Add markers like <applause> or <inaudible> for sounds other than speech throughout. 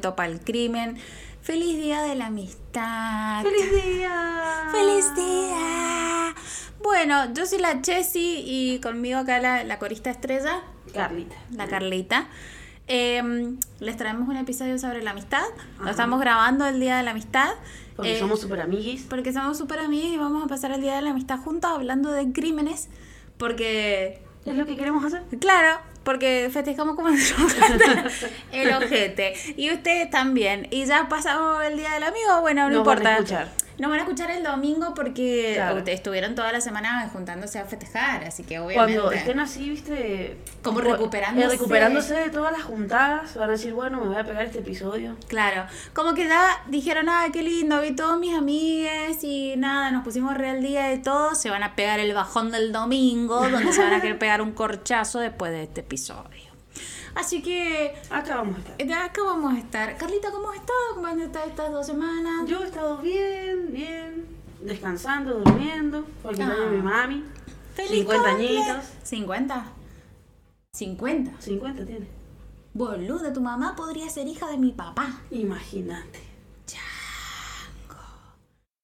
Topa el Crimen. Feliz Día de la Amistad. ¡Feliz día! ¡Feliz día! Bueno, yo soy la Chessy y conmigo acá la, la corista estrella, Carlita. la Carlita. Eh, les traemos un episodio sobre la amistad. Lo Ajá. estamos grabando el Día de la Amistad. Porque Eh, somos super amiguis. Porque somos súper amigos y vamos a pasar el Día de la Amistad juntos hablando de crímenes. Porque Es lo que queremos hacer. Claro, porque festejamos como <laughs> el <laughs> ojete. Y ustedes también. Y ya pasamos el día del amigo, bueno, no Nos van a importa. escuchar. Nos van a escuchar el domingo porque Claro. ustedes estuvieron toda la semana juntándose a festejar, así que obviamente. Cuando estén así, viste. Como tipo, recuperándose. eh, recuperándose de todas las juntadas, van a decir, bueno, me voy a pegar este episodio. Claro, como que ya dijeron, ah, qué lindo, vi todos mis amigues y nada, nos pusimos real día de todo, se van a pegar el bajón del domingo, donde se van a querer pegar un corchazo después de este episodio. Así que Acá vamos a estar. De acá vamos a estar. Carlita, ¿cómo has estado? ¿Cómo han estado estas dos semanas? Yo he estado bien, bien. Descansando, durmiendo. Porque Ah. mi mami. ¡Feliz 50 cumple! añitos. ¿50? ¿50? 50 tiene. Boluda, tu mamá podría ser hija de mi papá. Imagínate.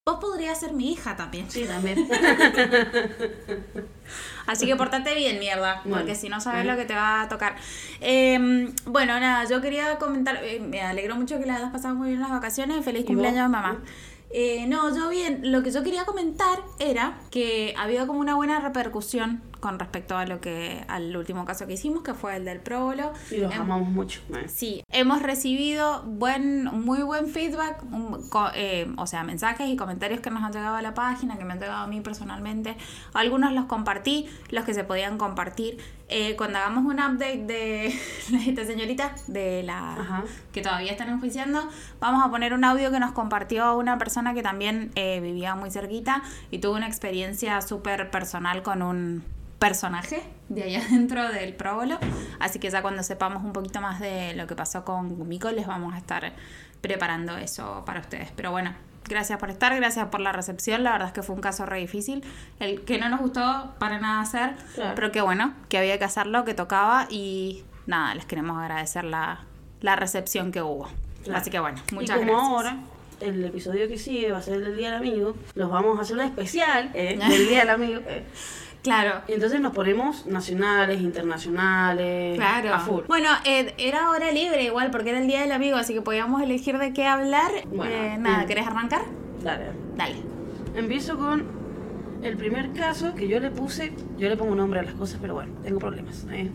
Vos podrías ser mi hija también. Sí, también. <laughs> Así que portate bien, mierda, porque si no sabes bueno. lo que te va a tocar. Eh, bueno, nada, yo quería comentar, eh, me alegro mucho que la hayas pasado muy bien las vacaciones. Feliz ¿Y cumpleaños, mamá. Eh, no, yo bien, lo que yo quería comentar era que ha habido como una buena repercusión con respecto a lo que al último caso que hicimos, que fue el del próbolo. Y los Em, amamos mucho. eh. Sí, hemos recibido buen, muy buen feedback, un- co- eh, o sea, mensajes y comentarios que nos han llegado a la página, que me han llegado a mí personalmente. Algunos los compartí, los que se podían compartir. Eh, cuando hagamos un update de <laughs> esta señorita, de la Ajá. que todavía están enjuiciando, vamos a poner un audio que nos compartió una persona que también eh, vivía muy cerquita y tuvo una experiencia súper personal con un personaje de allá <laughs> dentro del próbolo. Así que ya cuando sepamos un poquito más de lo que pasó con Mico, les vamos a estar preparando eso para ustedes. Pero bueno, gracias por estar, gracias por la recepción. La verdad es que fue un caso re difícil. El que no nos gustó para nada hacer, Claro. pero que bueno, que había que hacerlo, que tocaba y nada, les queremos agradecer la, la recepción que hubo. Claro. Así que bueno, muchas y como gracias. ahora, el episodio que sigue va a ser el del Día del Amigo, los vamos a hacer un especial eh, <laughs> del Día del Amigo. eh. Claro. Y entonces nos ponemos nacionales, internacionales, Claro. a full. Bueno, eh, era hora libre igual porque era el día del amigo, así que podíamos elegir de qué hablar. Bueno, Eh, nada, mm. ¿querés arrancar? Dale. Dale. Empiezo con el primer caso que yo le puse, yo le pongo nombre a las cosas, pero bueno, tengo problemas. eh.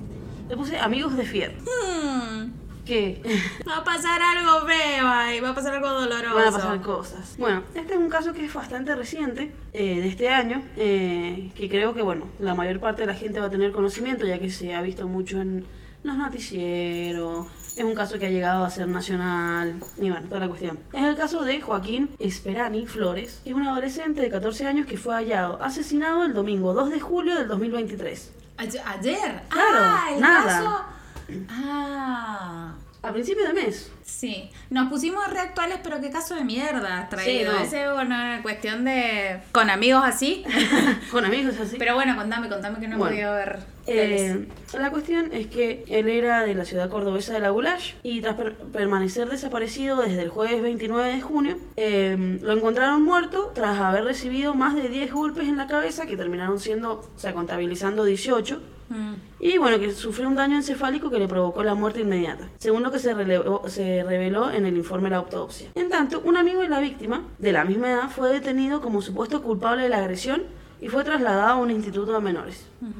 Le puse amigos de Fier, Hmm, que <laughs> va a pasar algo feo ahí, va a pasar algo doloroso. van a pasar cosas. Bueno, este es un caso que es bastante reciente, eh, de este año, eh, que creo que, bueno, la mayor parte de la gente va a tener conocimiento, ya que se ha visto mucho en los noticieros. Es un caso que ha llegado a ser nacional, y bueno, toda la cuestión. Es el caso de Joaquín Esperani Flores, que es un adolescente de 14 años que fue hallado asesinado el domingo 2 de julio del 2023. Ayer. ayer. Claro, ah, el nada. caso. Ah. A principio de mes. Sí, nos pusimos reactuales, pero qué caso de mierda has traído. Sí, no. Ese es una cuestión de. con amigos así. <laughs> Con amigos así. pero bueno, contame, contame que no he Bueno, podido ver. Eh, la cuestión es que él era de la ciudad cordobesa de La Goulash y tras per- permanecer desaparecido desde el jueves 29 de junio, eh, lo encontraron muerto tras haber recibido más de 10 golpes en la cabeza que terminaron siendo, o sea, contabilizando 18. Mm. Y bueno, que sufrió un daño encefálico que le provocó la muerte inmediata, según lo que se, relevó- se reveló en el informe de la autopsia. En tanto, un amigo de la víctima, de la misma edad, fue detenido como supuesto culpable de la agresión y fue trasladado a un instituto de menores. Ujú,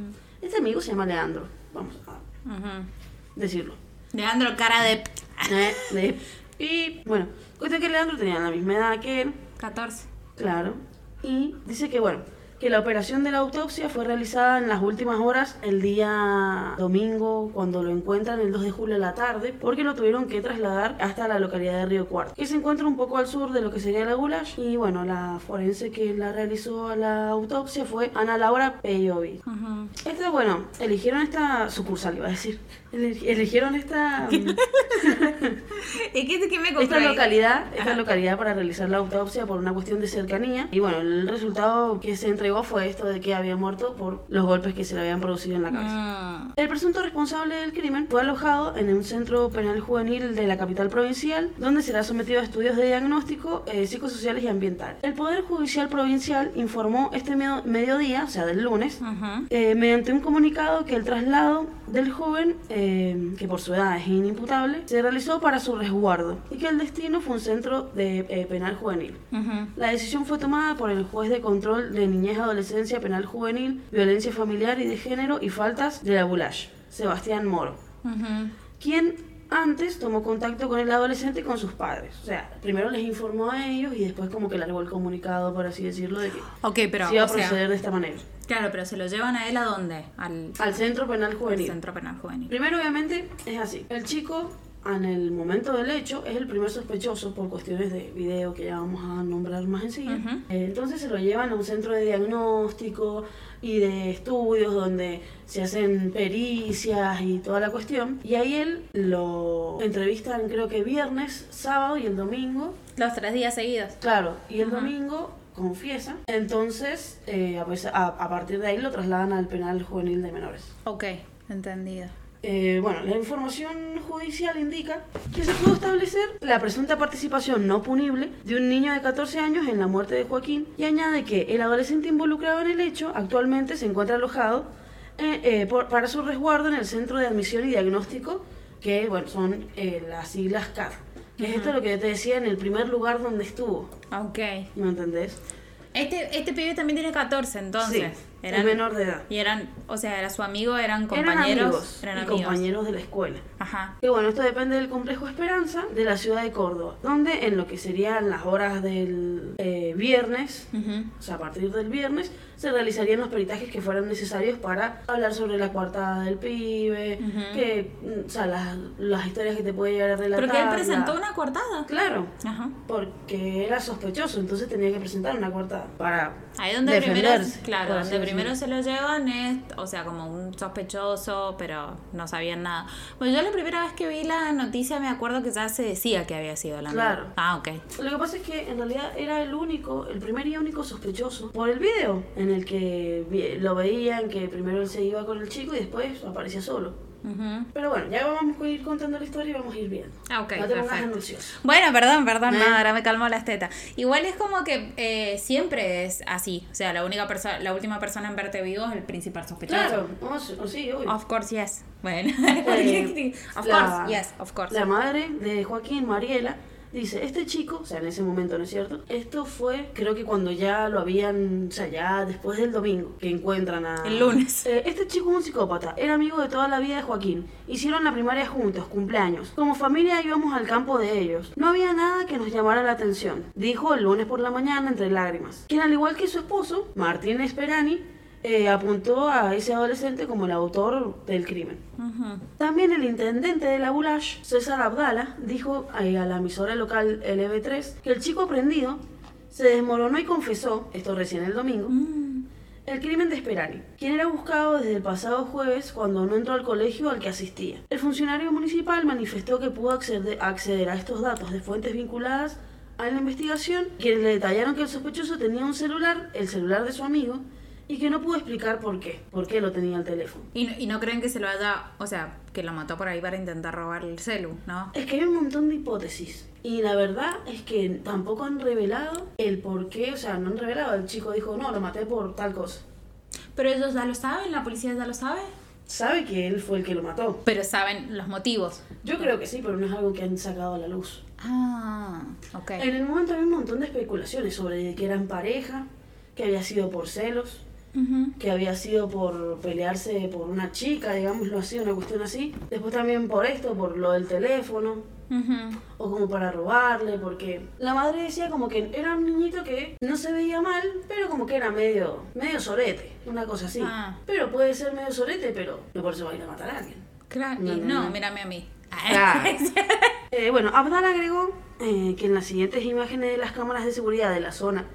Este amigo se llama Leandro, vamos a ujú. decirlo. Leandro, cara de. Eh, de- Y bueno, cuenta que Leandro tenía la misma edad que él, 14. claro, y dice que bueno, que la operación de la autopsia fue realizada en las últimas horas el día domingo cuando lo encuentran el 2 de julio a la tarde porque lo tuvieron que trasladar hasta la localidad de Río Cuarto que se encuentra un poco al sur de lo que sería la Goulash y bueno la forense que la realizó a la autopsia fue Ana Laura Peyovi. Ujú. esta bueno eligieron esta sucursal iba a decir Eligieron esta, <laughs> ¿Y qué, qué me esta localidad, esta localidad para realizar la autopsia por una cuestión de cercanía. Y bueno, el resultado que se entregó fue esto de que había muerto por los golpes que se le habían producido en la cabeza. Mm, El presunto responsable del crimen fue alojado en un centro penal juvenil de la capital provincial, donde será sometido a estudios de diagnóstico eh, psicosociales y ambientales. El Poder Judicial Provincial informó este medio- mediodía, o sea, del lunes, eh, mediante un comunicado que el traslado del joven, eh, que por su edad es inimputable, se realizó para su resguardo y que el destino fue un centro de eh, penal juvenil. La decisión fue tomada por el juez de control de niñez, adolescencia, penal juvenil, violencia familiar y de género y faltas de la Bulash, Sebastián Moro, quien antes tomó contacto con el adolescente y con sus padres. O sea, primero les informó a ellos y después como que largó el comunicado, por así decirlo, de que Ok, pero, se iba a sea, proceder de esta manera. claro, pero se lo llevan a él a dónde? Al, Al centro penal al juvenil. centro penal juvenil. Primero, obviamente, es así. El chico, en el momento del hecho, es el primer sospechoso por cuestiones de video que ya vamos a nombrar más enseguida. Eh, entonces se lo llevan a un centro de diagnóstico y de estudios donde se hacen pericias y toda la cuestión. Y ahí él lo entrevistan creo que viernes, sábado y el domingo. Los tres días seguidos. Claro, y el domingo confiesa. Entonces, eh, a, pes- a- a partir de ahí lo trasladan al penal juvenil de menores. Ok, entendido. Eh, bueno, la información judicial indica que se pudo establecer la presunta participación no punible de un niño de 14 años en la muerte de Joaquín y añade que el adolescente involucrado en el hecho actualmente se encuentra alojado eh, eh, por- para su resguardo en el Centro de Admisión y Diagnóstico, que bueno, son eh, las siglas CAD. Que es esto lo que yo te decía en el primer lugar donde estuvo, Ok. ¿me entendés? Este, este pibe también tiene 14, entonces. sí, eran, menor de edad. Y eran, o sea, era su amigo, eran Eran compañeros. amigos eran y amigos. compañeros de la escuela. Ajá. Que bueno, esto depende del complejo Esperanza de la ciudad de Córdoba, donde en lo que serían las horas del eh, viernes, o sea, a partir del viernes, se realizarían los peritajes que fueran necesarios para hablar sobre la coartada del pibe, que, mm, o sea, las, las historias que te puede llegar a relatar. Pero que él presentó la- una coartada. Claro, Ajá. porque era sospechoso, entonces tenía que presentar una coartada para Ahí donde primero, defenderse. claro, así donde primero se lo llevan es, o sea, como un sospechoso, pero no sabían nada. Bueno, yo la primera vez que vi la noticia me acuerdo que ya se decía que había sido amigo. Claro. Ah, ok. Lo que pasa es que en realidad era el único, el primer y único sospechoso por el video en el que lo veían que primero él se iba con el chico y después aparecía solo. Pero bueno, ya vamos a ir contando la historia y vamos a ir viendo. Ah, ok, no te perfecto. Bueno, perdón, perdón, ¿Eh? no, ahora me calmó las tetas. Igual es como que eh, siempre es así. O sea, la única persona, la última persona en verte vivo es el principal sospechoso. Claro, vamos, o sí, obvio. Of course, yes. Bueno, Eh, <laughs> of la- course, yes, of course. La madre de Joaquín, Mariela, dice, este chico, o sea, en ese momento, ¿no es cierto? Esto fue, creo que cuando ya lo habían, o sea, ya después del domingo, que encuentran a... El lunes. Eh, este chico es un psicópata, era amigo de toda la vida de Joaquín. Hicieron la primaria juntos, cumpleaños. Como familia íbamos al campo de ellos. No había nada que nos llamara la atención, dijo el lunes por la mañana entre lágrimas. Quien al igual que su esposo, Martín Esperani, eh, apuntó a ese adolescente como el autor del crimen. Ujú. También el intendente de la Bulash, César Abdala, dijo eh, a la emisora local LB3 que el chico aprendido se desmoronó y confesó, esto recién el domingo, Mm. el crimen de Esperani, quien era buscado desde el pasado jueves cuando no entró al colegio al que asistía. El funcionario municipal manifestó que pudo acceder a estos datos de fuentes vinculadas a la investigación, quienes le detallaron que el sospechoso tenía un celular, el celular de su amigo, y que no pudo explicar por qué, por qué lo tenía el teléfono. Y, no- y no creen que se lo haya, o sea, que lo mató por ahí para intentar robar el celu, ¿no? Es que hay un montón de hipótesis. Y la verdad es que tampoco han revelado el por qué, o sea, no han revelado. El chico dijo, no, lo maté por tal cosa. Pero ellos ya lo saben, la policía ya lo sabe. Sabe que él fue el que lo mató. Pero saben los motivos. Yo creo que sí, pero no es algo que han sacado a la luz. Ah, ok. En el momento había un montón de especulaciones sobre que eran pareja, que había sido por celos, Que había sido por pelearse por una chica, digámoslo así, una cuestión así. Después también por esto, por lo del teléfono. O como para robarle, porque la madre decía como que era un niñito que no se veía mal, pero como que era medio, medio sorete, una cosa así. Ah. Pero puede ser medio sorete, pero no por eso va a ir a matar a alguien. Claro. No, y no, no, no. mírame a mí. Claro. <laughs> Eh, bueno, Abdal agregó eh, que en las siguientes imágenes de las cámaras de seguridad de la zona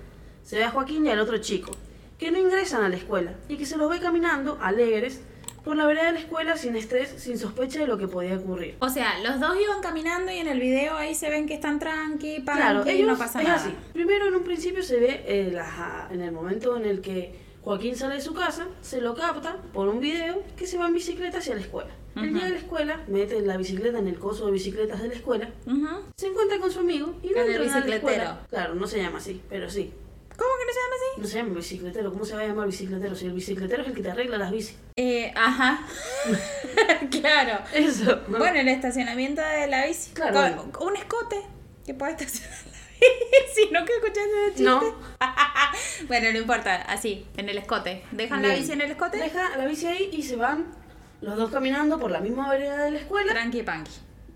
se ve a Joaquín y al otro chico, que no ingresan a la escuela y que se los ve caminando alegres por la vereda de la escuela sin estrés, sin sospecha de lo que podía ocurrir. O sea, los dos iban caminando y en el video ahí se ven que están tranqui, panqui, Claro, y no pasa es nada. así. Primero en un principio se ve eh, la- en el momento en el que Joaquín sale de su casa, se lo capta por un video que se va en bicicleta hacia la escuela. Él Ujú. llega a la escuela, mete la bicicleta en el coso de bicicletas de la escuela, Ujú. se encuentra con su amigo y no En el entra a la escuela. Claro, no se llama así, pero sí. ¿Cómo que no se llama así? No se llama bicicletero, ¿cómo se va a llamar bicicletero? Si el bicicletero es el que te arregla las bicis. Eh, ajá. <laughs> claro. Eso. Bueno, el estacionamiento de la bici. Claro. Con un escote que puede estacionar la <laughs> bici. ¿No que escuchaste ese chiste? No. <laughs> bueno, no importa. Así, en el escote. ¿Dejan la bici en el escote? Deja la bici ahí y se van los dos caminando por la misma vereda de la escuela. Tranqui panqui.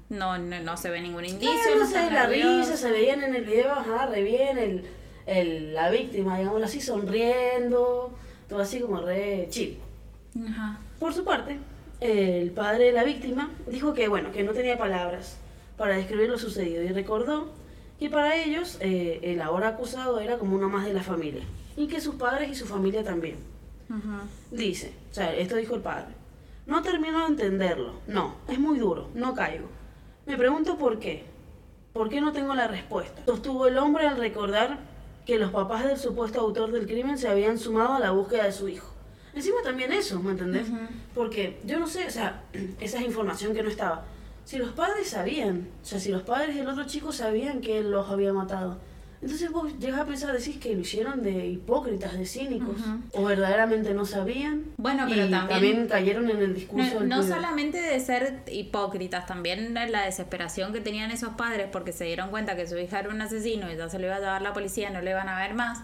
No, no, no se ve ningún indicio. Claro, no sé, están la risa, se veían en el video, ajá, re bien, el, el, la víctima, digámoslo así, sonriendo, todo así como re chill. Ajá. Por su parte, el padre de la víctima dijo que, bueno, que no tenía palabras para describir lo sucedido y recordó que para ellos eh, el ahora acusado era como uno más de la familia y que sus padres y su familia también. Ajá. Dice, o sea, esto dijo el padre. No termino de entenderlo. No, es muy duro, no caigo. Me pregunto por qué. ¿Por qué no tengo la respuesta? Sostuvo el hombre al recordar que los papás del supuesto autor del crimen se habían sumado a la búsqueda de su hijo. Encima también eso, ¿me entendés? Ujú. Porque yo no sé, o sea, <clears throat> esa es información que no estaba. Si los padres sabían, o sea, si los padres del otro chico sabían que él los había matado, entonces vos llegas a pensar, decís que lo hicieron de hipócritas, de cínicos, o verdaderamente no sabían. Bueno, pero y también- cayeron en el discurso No, solamente de ser hipócritas, también la desesperación que tenían esos padres porque se dieron cuenta que su hija era un asesino y ya se lo iba a llevar la policía, no le iban a ver más.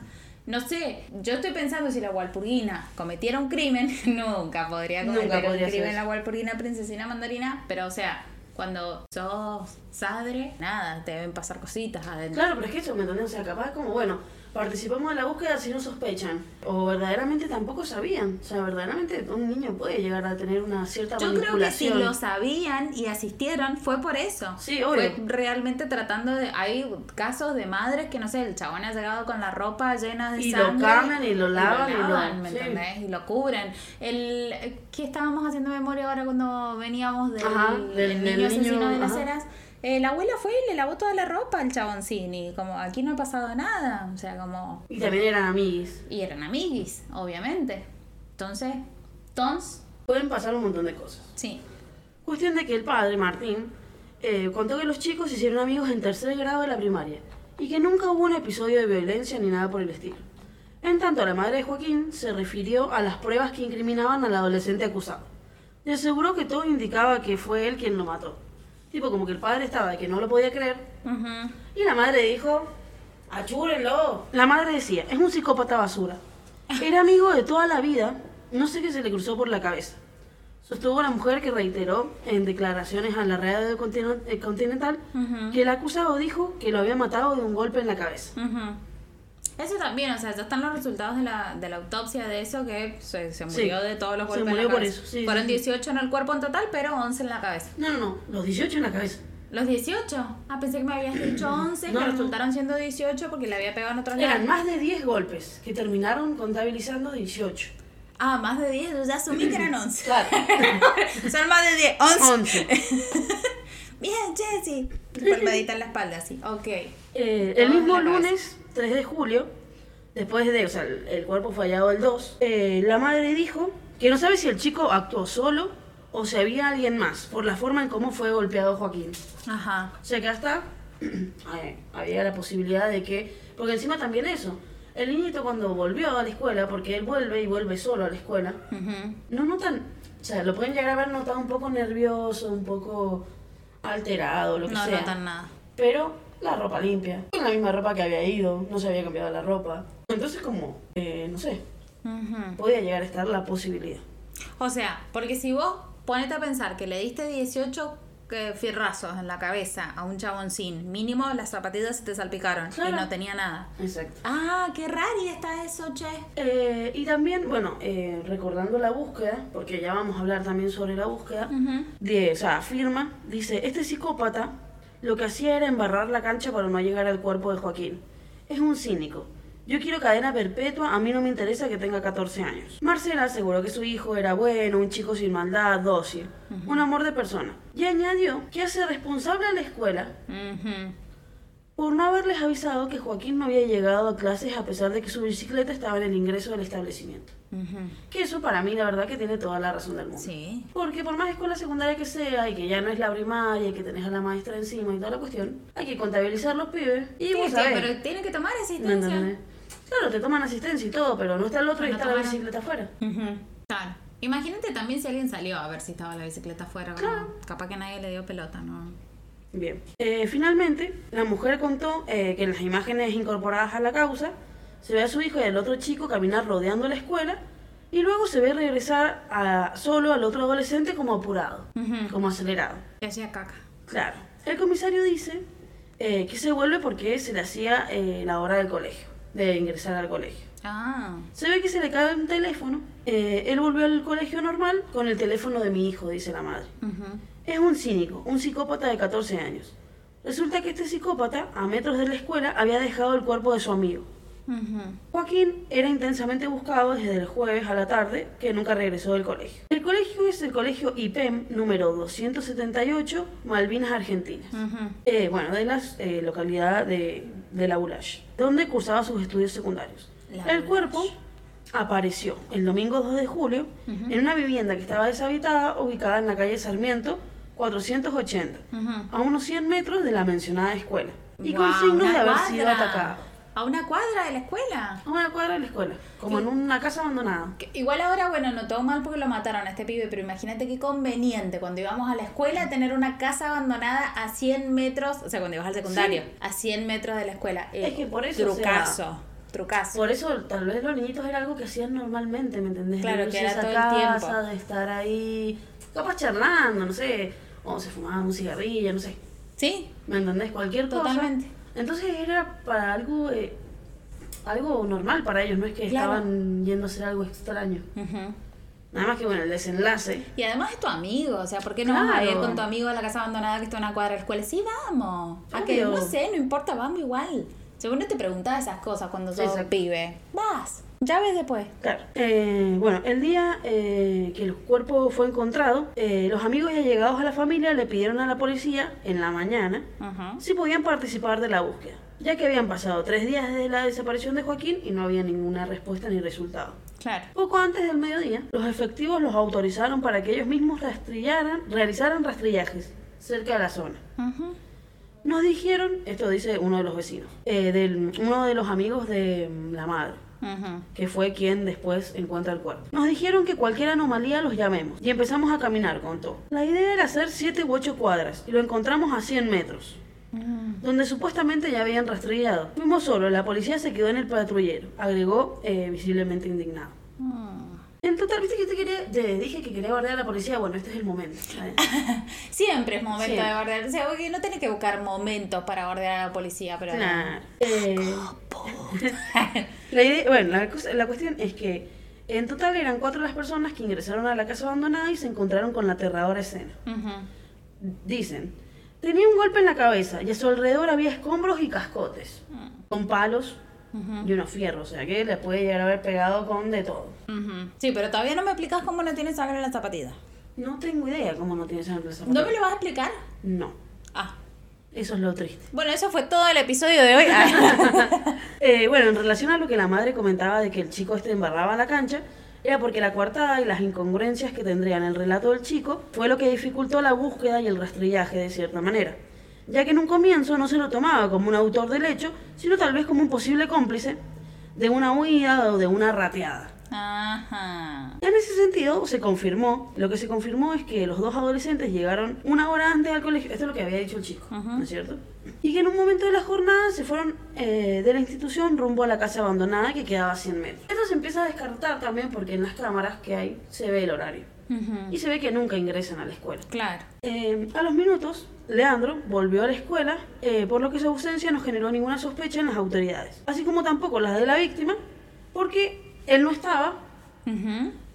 No sé, yo estoy pensando si la Walpurgina cometiera un crimen, <laughs> nunca podría Nunca cometer podría un crimen la Walpurgina princesina mandarina, pero o sea, cuando sos sadre, nada, te deben pasar cositas adentro. Claro, pero es que eso, ¿me entendés? O sea, capaz como, bueno, participamos de la búsqueda si no sospechan. O verdaderamente tampoco sabían. O sea, verdaderamente un niño puede llegar a tener una cierta Yo creo que si lo sabían y asistieron fue por eso. Sí, obvio. Fue realmente tratando de... Hay casos de madres que, no sé, el chabón ha llegado con la ropa llena de Y lo sangre. cambian y lo lavan y lo- lavan, ¿me sí. entendés? Y lo cubren. El, ¿Qué estábamos haciendo memoria ahora cuando veníamos del, Ajá, del del- del niño asesino niño, de las ajá. eras? Eh, la abuela fue y le lavó toda la ropa al chaboncín y como aquí no ha pasado nada. O sea, como... Y también eran amiguis. Y eran amiguis, obviamente. Entonces, tons, Pueden pasar un montón de cosas. sí. Cuestión de que el padre, Martín, eh, contó que los chicos se hicieron amigos en tercer grado de la primaria y que nunca hubo un episodio de violencia ni nada por el estilo. En tanto, la madre de Joaquín se refirió a las pruebas que incriminaban al adolescente acusado y aseguró que todo indicaba que fue él quien lo mató. Tipo, como que el padre estaba de que no lo podía creer Ujú. y la madre dijo, achúrenlo. La madre decía, es un psicópata basura. Era amigo de toda la vida, no sé qué se le cruzó por la cabeza. Sostuvo la mujer que reiteró en declaraciones a la radio eh, Continental Ujú. que el acusado dijo que lo había matado de un golpe en la cabeza. Ujú. Eso también, o sea, ya están los resultados de la, de la autopsia de eso que se, se Sí, murió de todos los se golpes en murió la por cabeza. eso, sí, Fueron sí, sí. 18 en el cuerpo en total, pero 11 en la cabeza. No, no, no, los 18 en la cabeza. ¿Los 18? Ah, pensé que me habías dicho <clears throat> 11, No, que no. resultaron siendo 18 porque le había pegado en otros Eran lados. más de 10 golpes que terminaron contabilizando 18. Ah, más de 10, yo ya asumí que eran 11. Claro. <laughs> Son más de 10, 11. 11. Bien, Jessy. Palmadita en la espalda, sí. Ok. Eh, el mismo lunes, 3 de julio, después de, o sea, el, el cuerpo fue hallado el 2, eh, la madre dijo que no sabe si el chico actuó solo o si había alguien más, por la forma en cómo fue golpeado Joaquín. Ajá. O sea que hasta <clears throat> eh, había la posibilidad de que, porque encima también eso, el niñito cuando volvió a la escuela, porque él vuelve y vuelve solo a la escuela, no notan, o sea, lo pueden llegar a ver notado un poco nervioso, un poco alterado, lo que No sea. notan nada. Pero la ropa limpia, con la misma ropa que había ido, no se había cambiado la ropa. Entonces como, eh, no sé, podía llegar a estar la posibilidad. O sea, porque si vos ponete a pensar que le diste 18 que fierrazos en la cabeza a un chaboncín, mínimo las zapatillas se te salpicaron y no tenía nada. Exacto. Ah, qué rari está eso, che. Eh, y también, bueno, eh, recordando la búsqueda, porque ya vamos a hablar también sobre la búsqueda, de, o sea, afirma, dice, este psicópata lo que hacía era embarrar la cancha para no llegar al cuerpo de Joaquín. Es un cínico. Yo quiero cadena perpetua, a mí no me interesa que tenga 14 años. Marcela aseguró que su hijo era bueno, un chico sin maldad, dócil, un amor de persona. Y añadió que hace responsable a la escuela por no haberles avisado que Joaquín no había llegado a clases a pesar de que su bicicleta estaba en el ingreso del establecimiento. Que eso para mí la verdad que tiene toda la razón del mundo. Sí. Porque por más escuela secundaria que sea y que ya no es la primaria y que tenés a la maestra encima y toda la cuestión, hay que contabilizar los pibes. Y Sí, vos sí, sabés, pero tiene que tomar ¿me asistencia. Claro, te toman asistencia y todo, pero no está el otro y No está la bicicleta afuera. Claro. Imagínate también si alguien salió a ver si estaba la bicicleta afuera. Claro. Capaz que nadie le dio pelota, ¿no? Bien. Eh, finalmente, la mujer contó eh, que en las imágenes incorporadas a la causa se ve a su hijo y al otro chico caminar rodeando la escuela y luego se ve regresar a, solo al otro adolescente como apurado, Ujú. como acelerado. Y hacía caca. Claro. El comisario dice eh, que se vuelve porque se le hacía eh, la hora del colegio, de ingresar al colegio. Ah. Se ve que se le cae un teléfono. Eh, él volvió al colegio normal con el teléfono de mi hijo, dice la madre. Es un cínico, un psicópata de 14 años. Resulta que este psicópata, a metros de la escuela, había dejado el cuerpo de su amigo. Joaquín era intensamente buscado desde el jueves a la tarde, que nunca regresó del colegio. El colegio es el colegio IPEM número 278, Malvinas Argentinas. Eh, bueno, de la localidad de, de La donde cursaba sus estudios secundarios. La el cuerpo apareció el domingo 2 de julio en una vivienda que estaba deshabitada ubicada en la calle Sarmiento 480, Ujú. a unos 100 metros de la mencionada escuela, y con signos de haber cuadra. sido atacado. A una cuadra de la escuela. A una cuadra de la escuela, como Sí. en una casa abandonada. Que Igual ahora, bueno, no todo mal porque lo mataron a este pibe, pero imagínate qué conveniente cuando íbamos a la escuela tener una casa abandonada a 100 metros, o sea, cuando ibas al secundario, a 100 metros de la escuela. Eh, Es que por eso, o sea, Trucazo, trucazo. Por eso, tal vez los niñitos era algo que hacían normalmente, ¿me entendés? Claro, De que era todo esa el casa, tiempo. de estar ahí, capaz charlando, no sé, o se fumaban un cigarrillo, no sé. ¿Sí? ¿Me entendés? Cualquier cosa. Totalmente. Entonces era para algo eh, algo normal para ellos, no es que Claro. estaban yendo a hacer algo extraño. Nada más que bueno, el desenlace. Y además es tu amigo, o sea, ¿por qué no vas a ir Claro. con tu amigo a la casa abandonada que está en una cuadra de la escuela? Sí, vamos. A que Obvio. no sé, no importa, vamos igual. Según no te preguntas esas cosas cuando sos Exacto. pibe. Vas, ya ves después. Claro. Eh, bueno, el día eh, que el cuerpo fue encontrado, eh, los amigos y allegados a la familia le pidieron a la policía en la mañana Ujú. si podían participar de la búsqueda, ya que habían pasado tres días desde la desaparición de Joaquín y no había ninguna respuesta ni resultado. Claro. Poco antes del mediodía, los efectivos los autorizaron para que ellos mismos rastrillaran, realizaran rastrillajes cerca de la zona. Ujú. Nos dijeron, esto dice uno de los vecinos, eh, del, uno de los amigos de mm, la madre, Que fue quien después encuentra el cuerpo. Nos dijeron que cualquier anomalía los llamemos y empezamos a caminar, contó. La idea era hacer 7 u 8 cuadras y lo encontramos a 100 metros, Mm. donde supuestamente ya habían rastrillado. Fuimos solos, la policía se quedó en el patrullero, agregó eh, visiblemente indignado. Mm. En total, viste que te, quería, te dije que quería guardar a la policía, bueno, este es el momento. ¿sabes? <laughs> Siempre es momento de guardar. O sea, porque no tenés que buscar momentos para guardar a la policía, pero. Claro. Eh, la idea- bueno, la, cosa- la cuestión es que en total eran cuatro las personas que ingresaron a la casa abandonada y se encontraron con la aterradora escena. Dicen, tenía un golpe en la cabeza y a su alrededor había escombros y cascotes, con palos Y unos fierros, o sea que le puede llegar a haber pegado con de todo. Sí, pero todavía no me explicas cómo no tiene sangre en la zapatilla. No tengo idea cómo no tiene sangre en la ¿No me zapatilla. lo vas a explicar? No, Ah. eso es lo triste. Bueno, eso fue todo el episodio de hoy. <laughs> Ah. <laughs> Eh, bueno, en relación a lo que la madre comentaba de que el chico este embarraba la cancha, era porque la coartada y las incongruencias que tendría en el relato del chico fue lo que dificultó la búsqueda y el rastrillaje de cierta manera, ya que en un comienzo no se lo tomaba como un autor del hecho, sino tal vez como un posible cómplice de una huida o de una rateada. Ajá. En ese sentido, se confirmó, lo que se confirmó es que los dos adolescentes llegaron una hora antes al colegio, esto es lo que había dicho el chico, Ujú. ¿no es cierto? Y que en un momento de la jornada se fueron eh, de la institución rumbo a la casa abandonada que quedaba a 100 metros. Esto se empieza a descartar también porque en las cámaras que hay se ve el horario. Y se ve que nunca ingresan a la escuela. Claro. Eh, a los minutos, Leandro volvió a la escuela, eh, por lo que su ausencia no generó ninguna sospecha en las autoridades, así como tampoco las de la víctima, porque él no estaba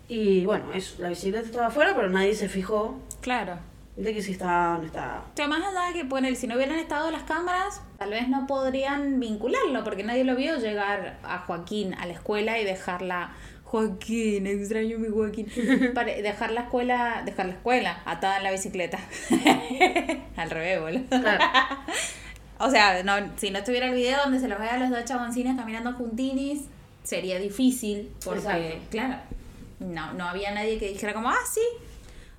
y bueno, eso, la bicicleta estaba afuera, pero nadie se fijó Claro. De que si está, no está. O sea, más allá de que poner, si no hubieran estado las cámaras, tal vez no podrían vincularlo, porque nadie lo vio llegar a Joaquín a la escuela y dejarla. Joaquín, extraño mi Joaquín. <laughs> Para dejar la escuela, dejar la escuela atada en la bicicleta. <laughs> Al revés, boludo. Claro. <laughs> O sea, no, si no estuviera el video donde se los ve a los dos chaboncines caminando juntinis, sería difícil, porque, Exacto. claro, no, no había nadie que dijera como, ah, sí,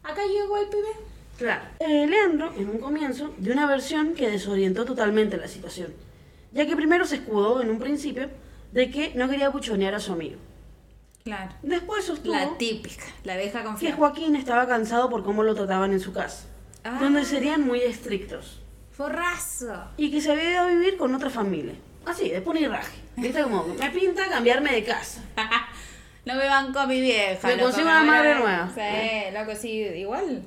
acá llegó el pibe. Claro. Eh, Leandro, en un comienzo, dio una versión que desorientó totalmente la situación, ya que primero se escudó en un principio de que no quería buchonear a su amigo. Claro. Después sostuvo La típica, la deja que confiar. Joaquín estaba cansado por cómo lo trataban en su casa, Ah. donde serían muy estrictos, Forrazo. y que se había ido a vivir con otra familia. Así, de punirraje. Viste como, me pinta cambiarme de casa. <laughs> No me banco a mi vieja. Me loco, consigo una madre nueva. Sí, loco, sí, igual,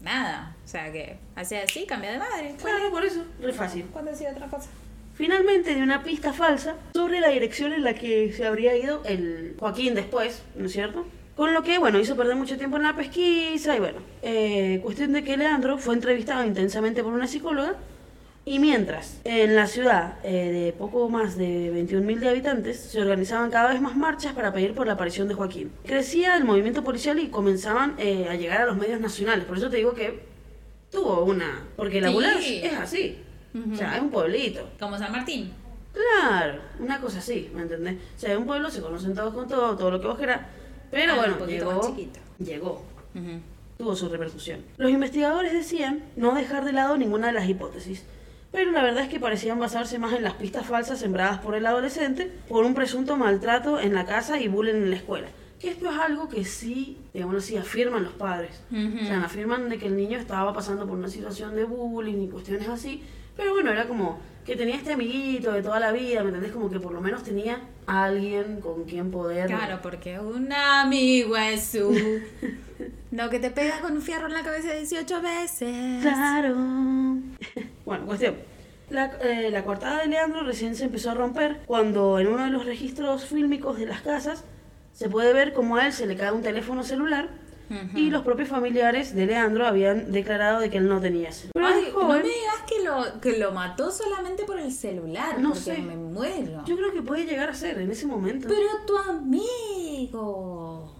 nada. O sea que, hacía así, cambia de madre. Claro, por eso, re fácil. ¿Cuándo hacía otra cosa? Finalmente dio una pista falsa sobre la dirección en la que se habría ido el Joaquín después, ¿no es cierto? Con lo que, bueno, hizo perder mucho tiempo en la pesquisa y bueno, eh, cuestión de que Leandro fue entrevistado intensamente por una psicóloga y mientras en la ciudad eh, de poco más de 21.000 de habitantes se organizaban cada vez más marchas para pedir por la aparición de Joaquín. Crecía el movimiento policial y comenzaban eh, a llegar a los medios nacionales, por eso te digo que tuvo una... Porque la Sí. Es así, o sea, es un pueblito. Como San Martín. Claro, una cosa así, ¿me entendés? O sea, en un pueblo se conocen todos con todo, todo lo que vos querás. Pero Ah, bueno, un llegó, más chiquito. llegó, Ujú. tuvo su repercusión. Los investigadores decían no dejar de lado ninguna de las hipótesis, pero la verdad es que parecían basarse más en las pistas falsas sembradas por el adolescente por un presunto maltrato en la casa y bullying en la escuela. Que esto es algo que sí, digamos así, afirman los padres. Ujú. O sea, afirman de que el niño estaba pasando por una situación de bullying y cuestiones así. Pero bueno, era como que tenía este amiguito de toda la vida, ¿me entendés? Como que por lo menos tenía a alguien con quien poder... Claro, porque un amigo es su. <laughs> No, que te pega con un fierro en la cabeza 18 veces. Claro. <laughs> bueno, cuestión. La, eh, la coartada de Leandro recién se empezó a romper cuando en uno de los registros fílmicos de las casas se puede ver cómo a él se le cae un teléfono celular y los propios familiares de Leandro habían declarado de que él no tenía. Pero No me digas que lo, que lo mató solamente por el celular. No porque sé. me muero. Yo creo que puede llegar a ser en ese momento. Pero tu amigo.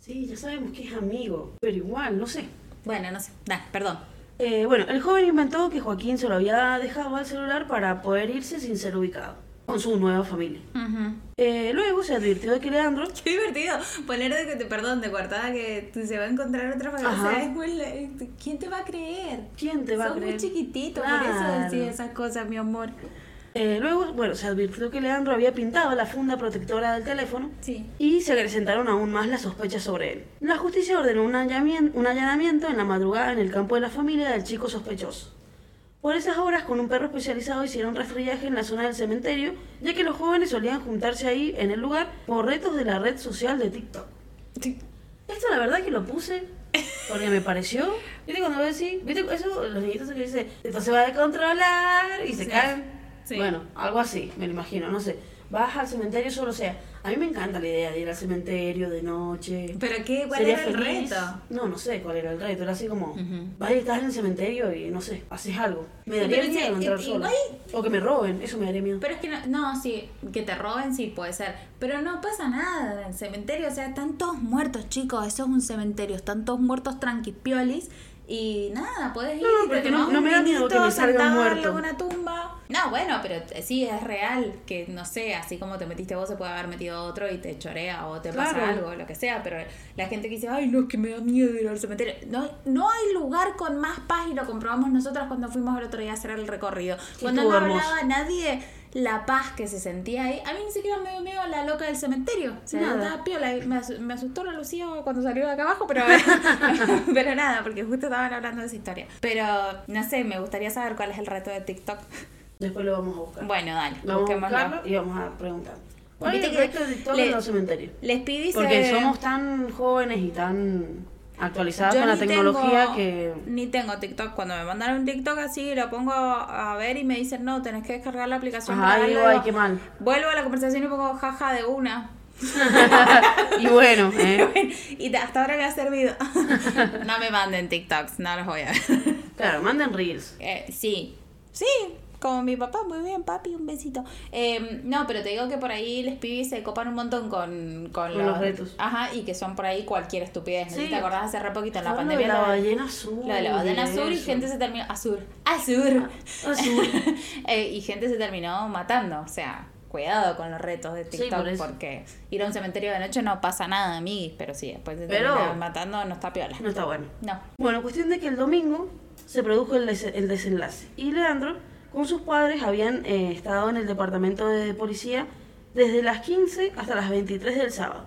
Sí, ya sabemos que es amigo, pero igual, no sé. Bueno, no sé. Nah, perdón. Eh, bueno, el joven inventó que Joaquín se lo había dejado al celular para poder irse sin ser ubicado con su nueva familia. Eh, luego se advirtió de que Leandro <laughs> Qué divertido poner de que te perdón de coartada que se va a encontrar otra familia. O Ajá. sea, es muy- ¿quién te va a creer? ¿Quién te va a creer? muy chiquitito, por eso decís esas cosas, mi amor. Eh, luego, bueno, se advirtió que Leandro había pintado la funda protectora del teléfono Sí. y se acrecentaron aún más las sospechas sobre él. La justicia ordenó un allanamiento, un allanamiento en la madrugada en el campo de la familia del chico sospechoso. Por esas horas, con un perro especializado, hicieron rastrillaje en la zona del cementerio, ya que los jóvenes solían juntarse ahí en el lugar por retos de la red social de TikTok. Esto la verdad que lo puse porque me pareció. ¿Viste cuando ves así? ¿Viste eso? Los niñitos que dicen, esto se va a descontrolar y se Sí. caen. Sí. Bueno, algo así, me lo imagino, no sé. Vas al cementerio solo, o sea, a mí me encanta la idea de ir al cementerio de noche. ¿Pero qué? ¿Cuál era el feliz. reto? No, no sé cuál era el reto. Era así como, Ujú. vas y estás en el cementerio y no sé, haces algo. Me daría miedo entrar sola. igual- O que me roben, eso me daría miedo. Pero es que no, no, sí, que te roben sí puede ser, pero no pasa nada en el cementerio, o sea, están todos muertos, chicos, eso es un cementerio, están todos muertos tranquipiolis y nada, puedes ir No, te porque no- no me da miedo que me alguna tumba. No, bueno, pero t- sí es real que no sé, así como te metiste vos se puede haber metido otro y te chorea o te pasa algo, lo que sea, pero la gente que dice, "Ay, no, es que me da miedo ir al cementerio." No no hay lugar con más paz y lo comprobamos nosotras cuando fuimos el otro día a hacer el recorrido. Cuando no hablaba nadie la paz que se sentía ahí. A mí ni siquiera me dio miedo la loca del cementerio. O sea, Nada. piola. me asustó la Lucía cuando salió de acá abajo, pero, <laughs> pero nada, porque justo estaban hablando de esa historia. Pero no sé, me gustaría saber cuál es el reto de TikTok. Después lo vamos a buscar. Bueno, dale, Vamos a buscarlo y vamos a preguntar. ¿Cuál es el reto de TikTok le- en los cementerios? Les pedí Porque se- somos tan jóvenes y tan actualizadas con la tecnología tengo- que... Ni tengo TikTok. Cuando me mandaron un TikTok así, lo pongo a ver y me dicen, no, tenés que descargar la aplicación. Ajá, para digo, verlo". ay, qué mal. Vuelvo a la conversación y pongo jaja de una. <laughs> y bueno, <laughs> ¿eh? y hasta ahora me ha servido. <laughs> no me manden TikToks, no los voy a ver. Claro, manden reels. Eh, sí, sí, como mi papá, muy bien, papi, un besito. Eh, no, pero te digo que por ahí les pibis se copan un montón con, con, los retos. Ajá, y que son por ahí cualquier estupidez. ¿Te acordás hace re poquito en la pandemia? de la de- ballena azul. Lo de la ballena azul y gente se terminó. Azul. Azul. Azul. <laughs> Eh, y gente se terminó matando. O sea, cuidado con los retos de Sí, TikTok por porque ir a un cementerio de noche no pasa nada, amiguis. Pero sí, después se Pero- terminan matando, no está piola. No está bueno. No. Bueno, cuestión de que el domingo se produjo el, des- el desenlace. Y Leandro, con sus padres, habían eh, estado en el departamento de policía desde las 15 hasta las 23 del sábado.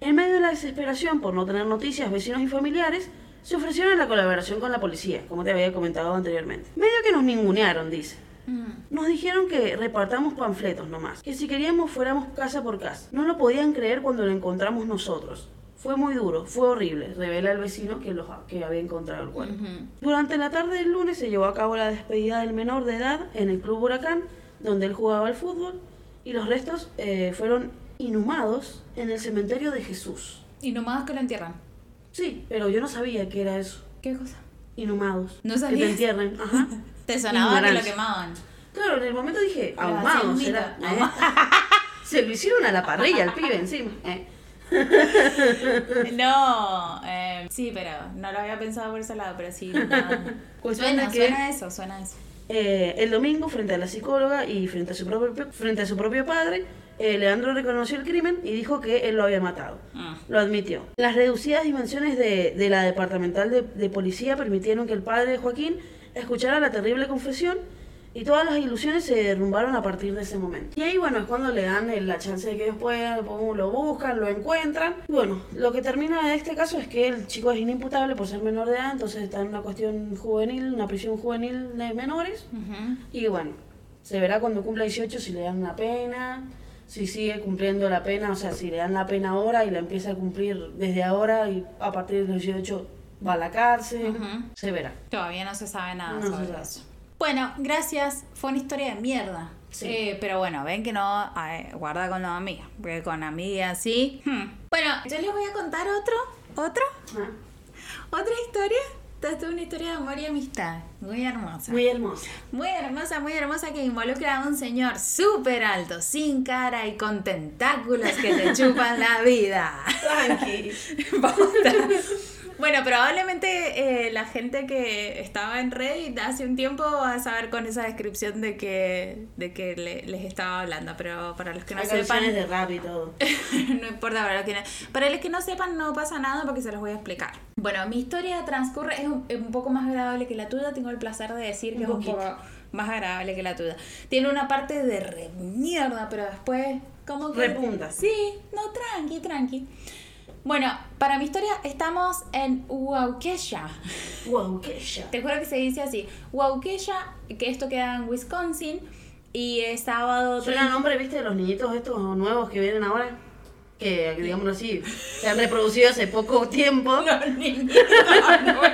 En medio de la desesperación por no tener noticias, vecinos y familiares, se ofrecieron a la colaboración con la policía, como te había comentado anteriormente. Medio que nos ningunearon, dice. Mm. Nos dijeron que repartamos panfletos nomás, que si queríamos fuéramos casa por casa. No lo podían creer cuando lo encontramos nosotros. Fue muy duro, fue horrible, revela el vecino que, los, que había encontrado el cuerpo. Durante la tarde del lunes se llevó a cabo la despedida del menor de edad en el Club Huracán, donde él jugaba al fútbol, y los restos eh, fueron inhumados en el cementerio de Jesús. Nomás que lo entierran. Sí, pero yo no sabía que era eso, ¿Qué cosa? inhumados. ¿No Que sabías? te entierren, ajá. <laughs> Te sonaba que lo quemaban. Claro, en el momento dije, ahumados. ¿eh? <laughs> Se lo hicieron a la parrilla al pibe encima. ¿eh? <laughs> No, eh, sí, pero no lo había pensado por ese lado, pero sí. no. Cuestión <laughs> Suena, de que- suena eso, suena eso. Eh, el domingo, frente a la psicóloga y frente a su propio, frente a su propio padre, eh, Leandro reconoció el crimen y dijo que él lo había matado. Mm. Lo admitió. Las reducidas dimensiones de, de la departamental de, de policía permitieron que el padre de Joaquín escuchara la terrible confesión y todas las ilusiones se derrumbaron a partir de ese momento. Y ahí, bueno, es cuando le dan la chance de que pum, lo buscan, lo encuentran. Y bueno, lo que termina de este caso es que el chico es inimputable por ser menor de edad, entonces está en una cuestión juvenil, una prisión juvenil de menores. Ujú. Y bueno, se verá cuando cumpla 18 si le dan una pena, si sigue cumpliendo la pena, o sea, si le dan la pena ahora y la empieza a cumplir desde ahora y a partir de los 18 va a la cárcel, Ujú. se verá. Todavía no se sabe nada No se sobre sabe. eso. Bueno, gracias. Fue una historia de mierda. Sí. Eh, pero bueno, ven que no. eh, guarda con los amigos. Porque con amigas sí. Hmm. Bueno, yo les voy a contar otro. ¿Otro? Ah, ¿Otra historia? Esta es una historia de amor y amistad. Muy hermosa. muy hermosa. Muy hermosa, muy hermosa que involucra a un señor súper alto, sin cara y con tentáculos que te chupan la vida. Tranqui. <laughs> Bueno, probablemente eh, la gente que estaba en Reddit hace un tiempo va a saber con esa descripción de que, de que le- les estaba hablando, pero para los que no Hay sepan, de rap y todo. <laughs> no importa para los que no, para los que no sepan no pasa nada porque se los voy a explicar. Bueno, mi historia transcurre, es un, es un poco más agradable que la tuya, tengo el placer de decir que Un es un poco más agradable que la tuya. Tiene una parte de re mierda, pero después como que... Repunta. Sí, no, tranqui, tranqui. Bueno, para mi historia estamos en Waukesha. Ya. <laughs> Te juro que se dice así. Waukesha, que esto queda en Wisconsin. Y es sábado... Suena nombre, viste, de los niñitos estos nuevos que vienen ahora. Que, digamos así, <laughs> se han reproducido hace poco tiempo. Los niños nuevos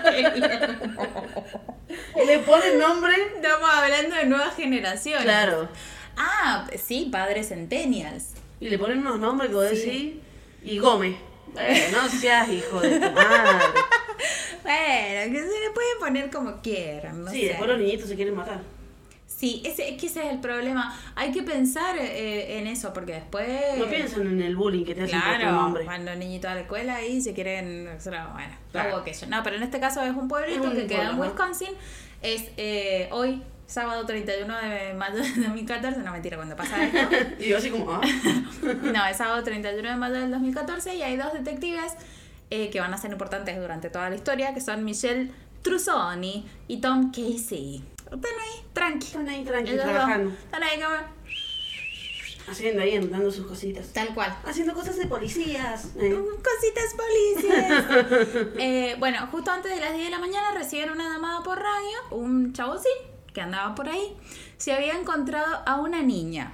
<laughs> le ponen nombre. Estamos hablando de nuevas generaciones. Claro. Ah, sí, padres centennials. Y le ponen unos nombres que vos Sí. decís. Y Gómez. Eh, no seas hijo de tu madre. <laughs> Bueno, que se le puede poner como quieran, no sí, sé. después los niñitos se quieren matar. Sí, ese, es que ese es el problema. Hay que pensar eh, en eso, porque después... No piensan en el bullying que te hacen por tu Claro, nombre. los niñitos a la escuela y se quieren... Bueno, Claro. algo que yo. No, pero en este caso es un pueblito Es un que queda en pueblo, ¿no? Wisconsin. Es eh, hoy, sábado 31 de mayo de 2014. No, mentira, cuando pasa esto. <laughs> Y yo así como, ah. <laughs> No, es sábado 31 de mayo del 2014 y hay dos detectives eh, que van a ser importantes durante toda la historia, que son Michelle Trusoni y Tom Casey. Están ahí, tranqui. Están ahí Ellos dos trabajando. Están ahí como... Haciendo ahí, anotando sus cositas. Tal cual. Haciendo cosas de policías. eh. Cositas policias. <laughs> Eh, bueno, justo antes de las 10 de la mañana recibieron una llamada por radio. Un chabocín que andaba por ahí se había encontrado a una niña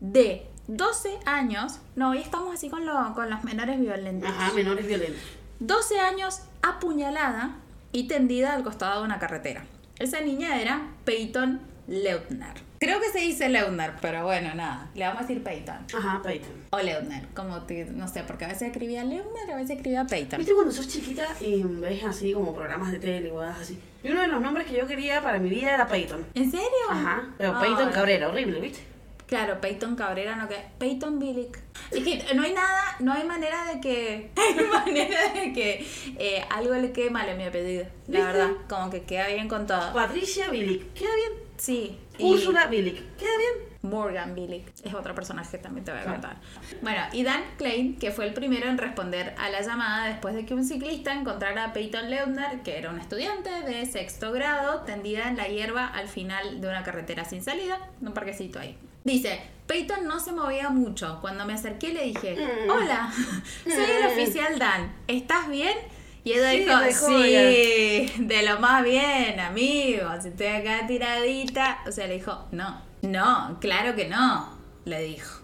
de 12 años. No, hoy estamos así con, lo- con los menores violentos. Ajá, menores violentos. 12 años apuñalada y tendida al costado de una carretera. Esa niña era Peyton Leutner. Creo que se dice Leutner, pero bueno, nada. Le vamos a decir Peyton. Ajá, Peyton. O Leutner, como te- no sé, porque a veces escribía Leutner, a veces escribía Peyton. ¿Viste cuando sos chiquita y ves así como programas de tele o cosas así? Y uno de los nombres que yo quería para mi vida era Peyton. ¿En serio? Ajá, pero. Peyton Cabrera, horrible, ¿viste? Claro, Peyton Cabrera, no que. Peyton Billick. Es que no hay nada, no hay manera de que. <laughs> Hay manera de que eh, algo le quede mal a mi apellido. La ¿Viste? verdad, como que queda bien con todo. Patricia Bilic, ¿queda bien? Sí. Úrsula Bilic, ¿queda bien? Morgan Billick es otro personaje que también te voy a contar. Bueno, y Dan Klein, que fue el primero en responder a la llamada después de que un ciclista encontrara a Peyton Leutner, que era un estudiante de sexto grado, tendida en la hierba al final de una carretera sin salida, en un parquecito ahí. Dice, Peyton no se movía mucho. Cuando me acerqué le dije, hola, <laughs> soy el oficial Dan, ¿estás bien? Y ella Sí, dijo, sí, de lo más bien, amigo. Si estoy acá tiradita. O sea, le dijo, no, no, claro que no, le dijo.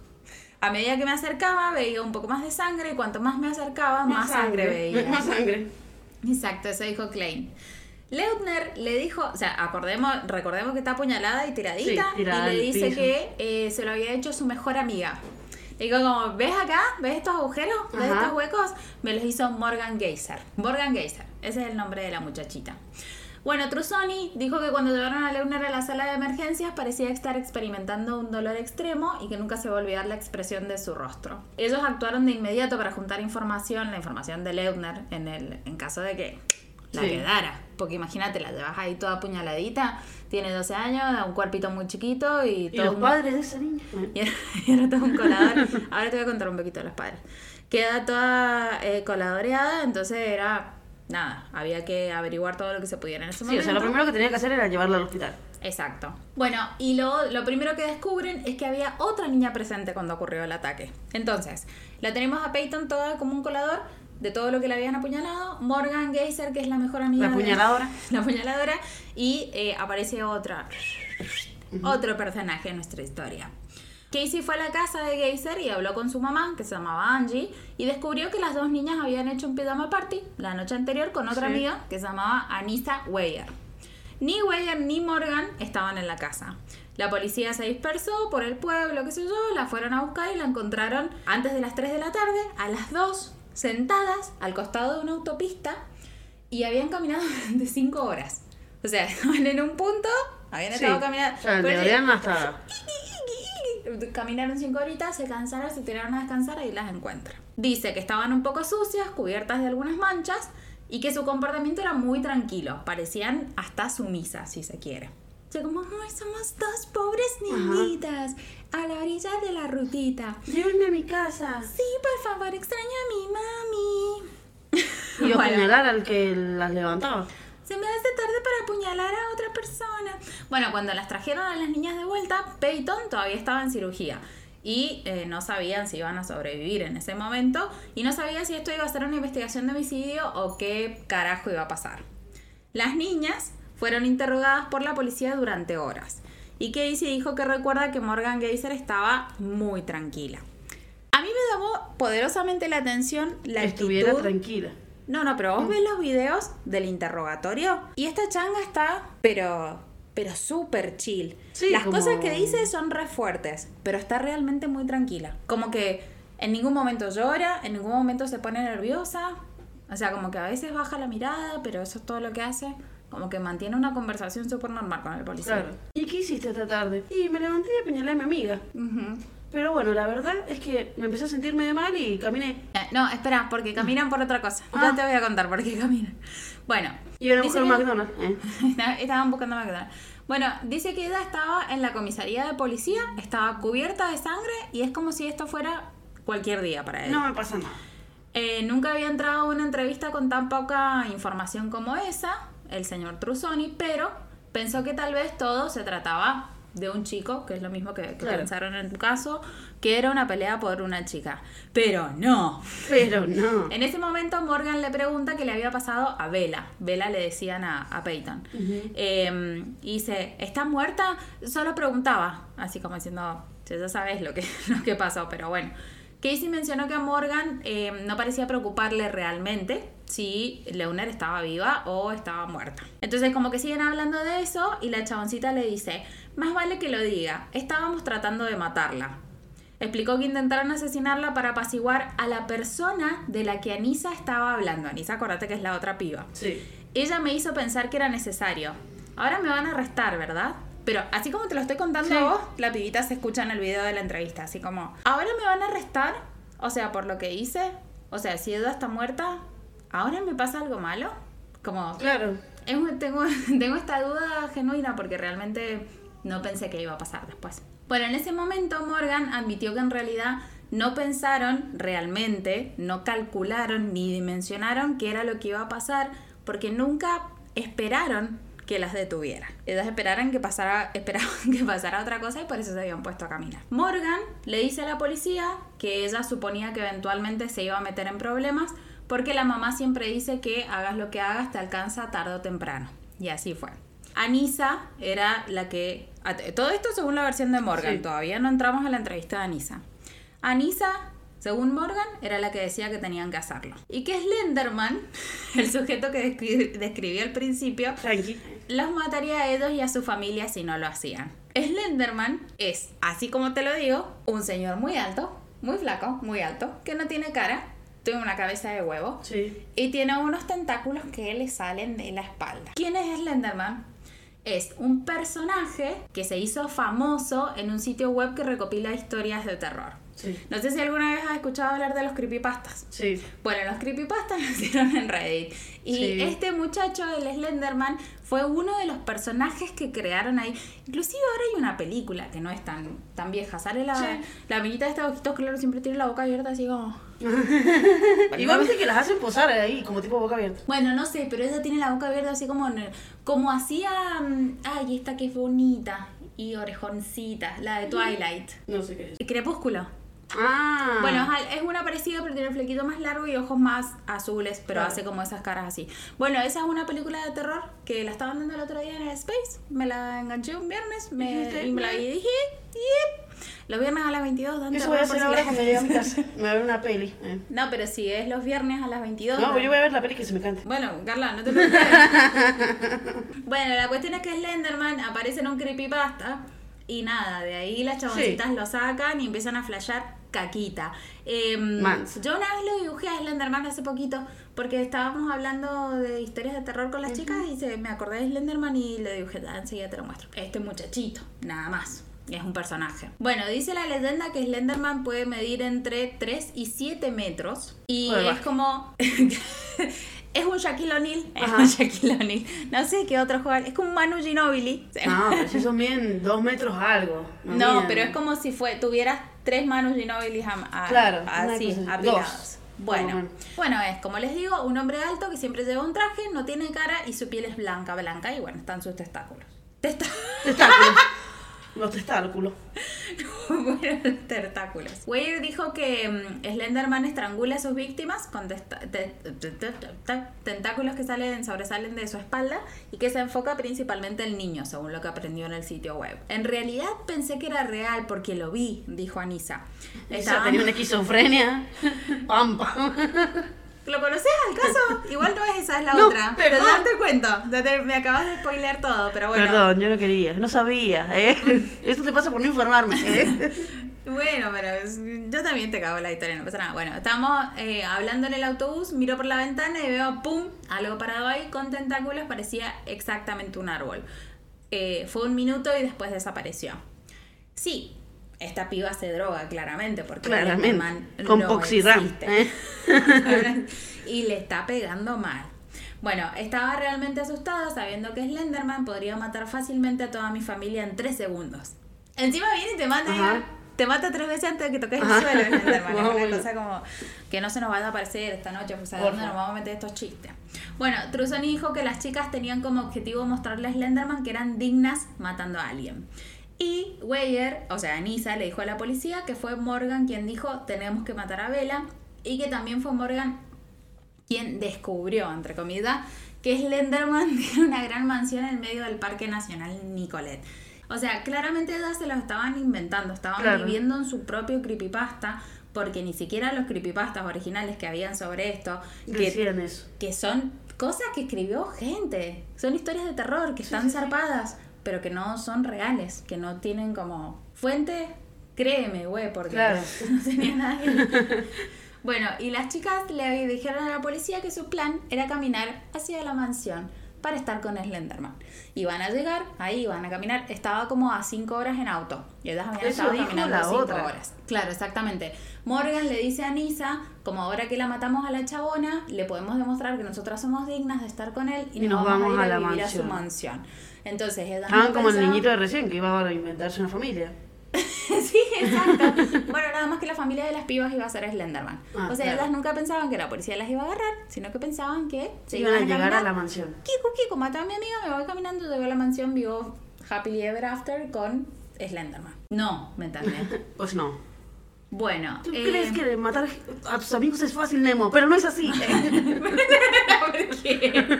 A medida que me acercaba, veía un poco más de sangre. Y cuanto más me acercaba, más, sangre, veía. <laughs> Más sangre. Exacto, eso dijo Klein. Leutner le dijo, o sea, acordemos, recordemos que está apuñalada y tiradita, Sí, tirada y le dice piso. que eh, se lo había hecho su mejor amiga. Digo como, ¿ves acá? ¿Ves estos agujeros? ¿Ves Ajá. estos huecos? Me los hizo Morgan Geyser. Morgan Geyser, ese es el nombre de la muchachita. Bueno, Trusoni dijo que cuando llevaron a Leutner a la sala de emergencias parecía estar experimentando un dolor extremo y que nunca se va a olvidar la expresión de su rostro. Ellos actuaron de inmediato para juntar información, la información de Leutner, en, el, en caso de que la Sí. quedara. Porque imagínate, la llevas ahí toda apuñaladita, tiene 12 años, un cuerpito muy chiquito y Y todo los un- padres de esa niña. y <laughs> era, y era todo un colador. Ahora te voy a contar un poquito de los padres. Queda toda eh, coladoreada, entonces era nada, había que averiguar todo lo que se pudiera en ese Sí, momento. o sea, lo primero que tenía que hacer era llevarla al hospital. Exacto. Bueno, y lo, lo primero que descubren es que había otra niña presente cuando ocurrió el ataque. Entonces, la tenemos a Peyton toda como un colador de todo lo que le habían apuñalado. Morgan Geyser, que es la mejor amiga. La de- apuñaladora. <laughs> la apuñaladora. Y eh, aparece otra. Otro personaje en nuestra historia. Casey fue a la casa de Geyser y habló con su mamá, que se llamaba Angie, y descubrió que las dos niñas habían hecho un pijama party la noche anterior con otra Sí. amiga que se llamaba Anissa Weyer. Ni Weyer ni Morgan estaban en la casa. La policía se dispersó por el pueblo, qué sé yo, la fueron a buscar y la encontraron antes de las 3 de la tarde, a las 2, sentadas al costado de una autopista y habían caminado durante 5 horas. O sea, estaban en un punto, habían Sí. estado caminando. O sea, Pero- deberían hasta. Caminaron cinco horitas, se cansaron, se tiraron a descansar y las encuentra. Dice que estaban un poco sucias, cubiertas de algunas manchas y que su comportamiento era muy tranquilo. Parecían hasta sumisas, si se quiere. O sea, como, ay, somos dos pobres niñitas a la orilla de la rutita. Llévenme a mi casa. Sí, por favor, extraño a mi mami. Y Bueno. apuñalar al que las levantaba. Se me hace tarde para apuñalar a otra persona. Bueno, cuando las trajeron a las niñas de vuelta, Peyton todavía estaba en cirugía. Y eh, no sabían si iban a sobrevivir en ese momento. Y no sabían si esto iba a ser una investigación de homicidio o qué carajo iba a pasar. Las niñas fueron interrogadas por la policía durante horas. Y Casey dijo que recuerda que Morgan Geyser estaba muy tranquila. A mí me llamó poderosamente la atención la Estuviera actitud tranquila. no, no, pero vos ves los videos del interrogatorio y esta changa está, pero, pero súper chill. Sí, Las como- cosas que dice son re fuertes, pero está realmente muy tranquila. Como que en ningún momento llora, en ningún momento se pone nerviosa. O sea, como que a veces baja la mirada, pero eso es todo lo que hace. Como que mantiene una conversación súper normal con el policía. Claro. ¿Y qué hiciste esta tarde? Y me levanté y apuñalé a mi amiga. Ujú. Pero bueno, la verdad es que me empecé a sentir medio mal y caminé. Eh, no, espera, porque caminan por otra cosa. Ah. Ya te voy a contar por qué caminan. Bueno. Iban a buscar que- McDonald's. ¿eh? <laughs> Estaban buscando McDonald's. Bueno, dice que ella estaba en la comisaría de policía, estaba cubierta de sangre y es como si esto fuera cualquier día para ella. No me pasa nada. Eh, nunca había entrado a una entrevista con tan poca información como esa, el señor Trusoni, pero pensó que tal vez todo se trataba de un chico, que es lo mismo que, que Claro. pensaron en tu caso, que era una pelea por una chica. Pero no. Pero no. En ese momento Morgan le pregunta qué le había pasado a Bella. Bella le decían a, a Peyton. Eh, y dice, ¿está muerta? Solo preguntaba, así como diciendo, "Sí, ya sabes lo que, <laughs> lo que pasó, pero bueno. Casey mencionó que a Morgan eh, no parecía preocuparle realmente si Leuner estaba viva o estaba muerta. Entonces como que siguen hablando de eso y la chaboncita le dice, más vale que lo diga, estábamos tratando de matarla. Explicó que intentaron asesinarla para apaciguar a la persona de la que Anisa estaba hablando. Anisa, acordate que es la otra piba. Sí. Ella me hizo pensar que era necesario. Ahora me van a arrestar, ¿verdad? Pero así como te lo estoy contando Sí. a vos, la pibita se escucha en el video de la entrevista. Así como, ¿ahora me van a arrestar? O sea, por lo que hice. O sea, si Eda está muerta, ¿ahora me pasa algo malo? Como, Claro. es tengo, <laughs> tengo esta duda genuina porque realmente no pensé que iba a pasar después. Bueno, en ese momento Morgan admitió que en realidad no pensaron realmente, no calcularon ni dimensionaron qué era lo que iba a pasar porque nunca esperaron que las detuvieran. Ellas esperaran que pasara, <laughs> esperaban que pasara otra cosa y por eso se habían puesto a caminar. Morgan le dice a la policía que ella suponía que eventualmente se iba a meter en problemas porque la mamá siempre dice que hagas lo que hagas te alcanza tarde o temprano. Y así fue. Anisa era la que... Todo esto según la versión de Morgan, Sí. todavía no entramos a la entrevista de Anisa. Anisa, según Morgan, era la que decía que tenían que hacerlo. Y que Slenderman, <laughs> el sujeto que descri- describí al principio, Tranqui. Los mataría a ellos y a su familia si no lo hacían. Slenderman es, así como te lo digo, un señor muy alto, muy flaco, muy alto, que no tiene cara, tiene una cabeza de huevo Sí. y tiene unos tentáculos que le salen de la espalda. ¿Quién es Slenderman? Es un personaje que se hizo famoso en un sitio web que recopila historias de terror. Sí. No sé si alguna vez has escuchado hablar de los creepypastas. Sí. Bueno, los creepypastas <laughs> nacieron en Reddit. Y Sí. este muchacho, el Slenderman, fue uno de los personajes que crearon ahí. Inclusive ahora hay una película que no es tan, tan vieja. Sale la, Sí. la minita de estos ojitos claros, siempre tiene la boca abierta así como... <laughs> Igual viste que las hacen posar ahí, como tipo boca abierta. Bueno, no sé, pero ella tiene la boca abierta así como... Como hacía... mm, Ay, esta que es bonita. Y orejoncita. La de Twilight. No sé qué es. Crepúsculo. Ah. Bueno, es una parecida, pero tiene el flequito más largo y ojos más azules, pero Claro. hace como esas caras así. Bueno, esa es una película de terror que la estaban dando el otro día en el Space. Me la enganché un viernes me, Dijiste, y me la vi y dije, "Yep". Los viernes a las 22 dan Eso voy a hacer ahora cuando llegue a mi casa. Me voy a ver una peli. eh. No, pero si es los viernes a las 22. No, yo voy a ver la peli que se me cante. Bueno, Carla, no te preocupes. <laughs> bueno, la cuestión es que Slenderman aparece en un creepypasta y nada, de ahí las chaboncitas lo sacan y empiezan a flashear caquita. Em, yo una vez lo dibujé a Slenderman hace poquito porque estábamos hablando de historias de terror con las chicas y se, me acordé de Slenderman y le dibujé, "Ah, enseguida te lo muestro. Este muchachito, nada más. Es un personaje. Bueno, dice la leyenda que Slenderman puede medir entre 3 y 7 metros. Y es baja. como. <laughs> es un Shaquille O'Neal. Es un Shaquille O'Neal. No sé qué otro jugador. Es como un Manu Ginobili. No, pero si son bien dos metros algo. No, miden. pero es como si fue, tuvieras tres Manu a- Claro, así, apilados. Bueno, bueno, es como les digo, un hombre alto que siempre lleva un traje, no tiene cara y su piel es blanca, blanca y bueno, están sus testáculos. Testáculos. <laughs> Los testáculos. <laughs> los tentáculos. Weir dijo que mm, Slenderman estrangula a sus víctimas con tentáculos que salen, sobresalen de su espalda y que se enfoca principalmente en niño, según lo que aprendió en el sitio web. En realidad pensé que era real porque lo vi, dijo Anisa. Estaban- tenía una esquizofrenia. <laughs> Pam, pam. ¿Lo conoces al caso? <laughs> Igual no es esa, es la No, otra. Pero perdón. ya te cuento. Me acabas de spoilear todo, pero bueno. Perdón, yo no quería, no sabía. ¿eh? <laughs> Esto te pasa por no informarme. ¿eh? Bueno, pero yo también te cago la historia, no pasa nada. Bueno, estamos eh, hablando en el autobús, miro por la ventana y veo, ¡pum!, algo parado ahí con tentáculos, parecía exactamente un árbol. Eh, fue un minuto y después desapareció. Sí, esta piba se droga, claramente, porque Claramente. Slenderman Con no existe. ¿eh? <laughs> y le está pegando mal. Bueno, estaba realmente asustada sabiendo que Slenderman podría matar fácilmente a toda mi familia en tres segundos. Encima viene y te mata, Ajá. te mata tres veces antes de que toques el Ajá. suelo, Slenderman. <laughs> Es una cosa como que no se nos van a aparecer esta noche, pues a dónde nos vamos a meter estos chistes. Bueno, Truzoni dijo que las chicas tenían como objetivo mostrarle a Slenderman que eran dignas matando a alguien. Y Weyer, o sea, Anisa, le dijo a la policía que fue Morgan quien dijo tenemos que matar a Bella y que también fue Morgan quien descubrió, entre comillas, que Slenderman <laughs> tiene una gran mansión en medio del Parque Nacional Nicolet. O sea, claramente ellas se lo estaban inventando, estaban Claro. viviendo en su propio creepypasta, porque ni siquiera los creepypastas originales que habían sobre esto, que, eso. que son cosas que escribió gente, son historias de terror que están zarpadas, pero que no son reales, que no tienen como fuente, créeme, güey, porque Claro. <laughs> no tenía ver. Bueno, y las chicas le dijeron a la policía que su plan era caminar hacia la mansión para estar con Slenderman. Y van a llegar, ahí van a caminar, estaba como a 5 horas en auto. Y ellas habían Eso estado caminando la 5 otra. horas. Claro, exactamente. Morgan le dice a Nisa, como ahora que la matamos a la chabona, le podemos demostrar que nosotras somos dignas de estar con él y, Y nos vamos a, a ir la vivir a su mansión. mansión. Entonces, ellas no como el niñito de recién que iba a inventarse una familia. <laughs> sí, exacto. Bueno, nada más que la familia de las pibas iba a ser Slenderman. Ah, o sea, claro. ellas nunca pensaban que la policía las iba a agarrar, sino que pensaban que se Iban a llegar a la mansión. Kiko, Kiko, mata a mi amiga, me voy caminando, llego a la mansión, vivo happily ever after con Slenderman. No, ¿me entendés? <laughs> Pues no. Bueno, ¿Tú eh, crees que matar a tus amigos es fácil, Nemo? Pero no es así. <laughs> ¿Por qué?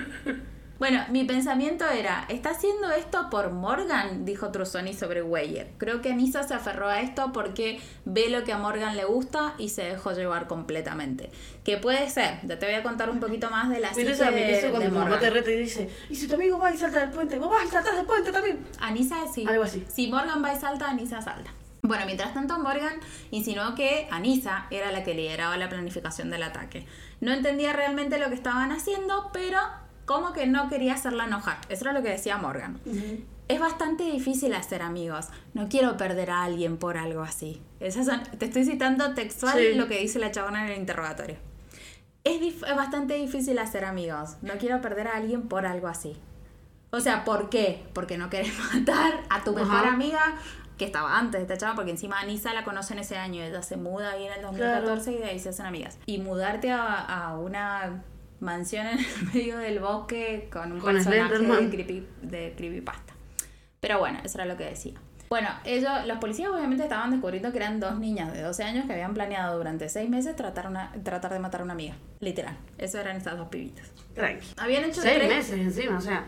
Bueno, mi pensamiento era, ¿está haciendo esto por Morgan? Dijo Trusoni sobre Weyer. Creo que Anissa se aferró a esto porque ve lo que a Morgan le gusta y se dejó llevar completamente. Que puede ser, ya te voy a contar un poquito más de la Pero psique de, eso de cuando tu mamá te reta y dice, y si tu amigo va y salta del puente, vos vas y saltas del puente también. Anissa sí. Algo así. Si Morgan va y salta, Anissa salta. Bueno, mientras tanto Morgan insinuó que Anissa era la que lideraba la planificación del ataque. No entendía realmente lo que estaban haciendo, pero como que no quería hacerla enojar. Eso era lo que decía Morgan. Es bastante difícil hacer amigos. No quiero perder a alguien por algo así. Esas son- te estoy citando textual Sí. lo que dice la chabona en el interrogatorio. Es, dif- es bastante difícil hacer amigos. No quiero perder a alguien por algo así. O sea, ¿por qué? Porque no querés <laughs> matar a tu mejor Ajá. amiga que estaba antes de esta chava, porque encima Anisa la conocen ese año, ella se muda ahí en el 2014 y de ahí se hacen amigas. Y mudarte a, a una mansión en el <laughs> medio del bosque con un Con personaje de, creepy, de creepypasta. Pero bueno, eso era lo que decía. Bueno, ellos, los policías obviamente estaban descubriendo que eran dos niñas de 12 años que habían planeado durante seis meses tratar, una, tratar de matar a una amiga. Literal. Eso eran estas dos pibitas. Tranqui. Habían hecho Seis tres- meses encima, o sea.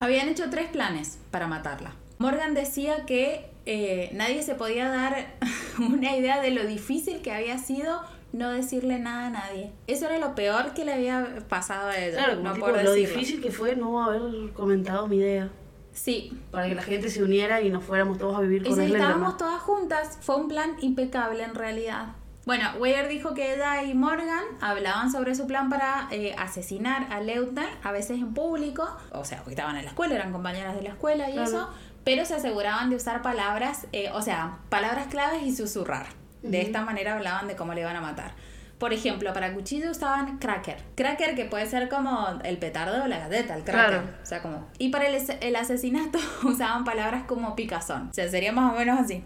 habían hecho tres planes para matarla. Morgan decía que eh, nadie se podía dar <laughs> una idea de lo difícil que había sido no decirle nada a nadie. Eso era lo peor que le había pasado a ella. Claro, no tipo, por lo difícil que fue no haber comentado mi idea. Sí. Para que la gente se uniera y nos fuéramos todos a vivir Y con si Slenderman. estábamos todas juntas, fue un plan impecable en realidad. Bueno, Weir dijo que ella y Morgan hablaban sobre su plan para eh, asesinar a Leutnant, a veces en público, o sea, porque estaban en la escuela, eran compañeras de la escuela y Claro. eso, pero se aseguraban de usar palabras, eh, o sea, palabras claves y susurrar. De esta manera hablaban de cómo le iban a matar. Por ejemplo, para cuchillo usaban cracker. Cracker que puede ser como el petardo o la galleta, el cracker. Claro. O sea, como... Y para el, el asesinato <laughs> usaban palabras como picazón. O sea, sería más o menos así.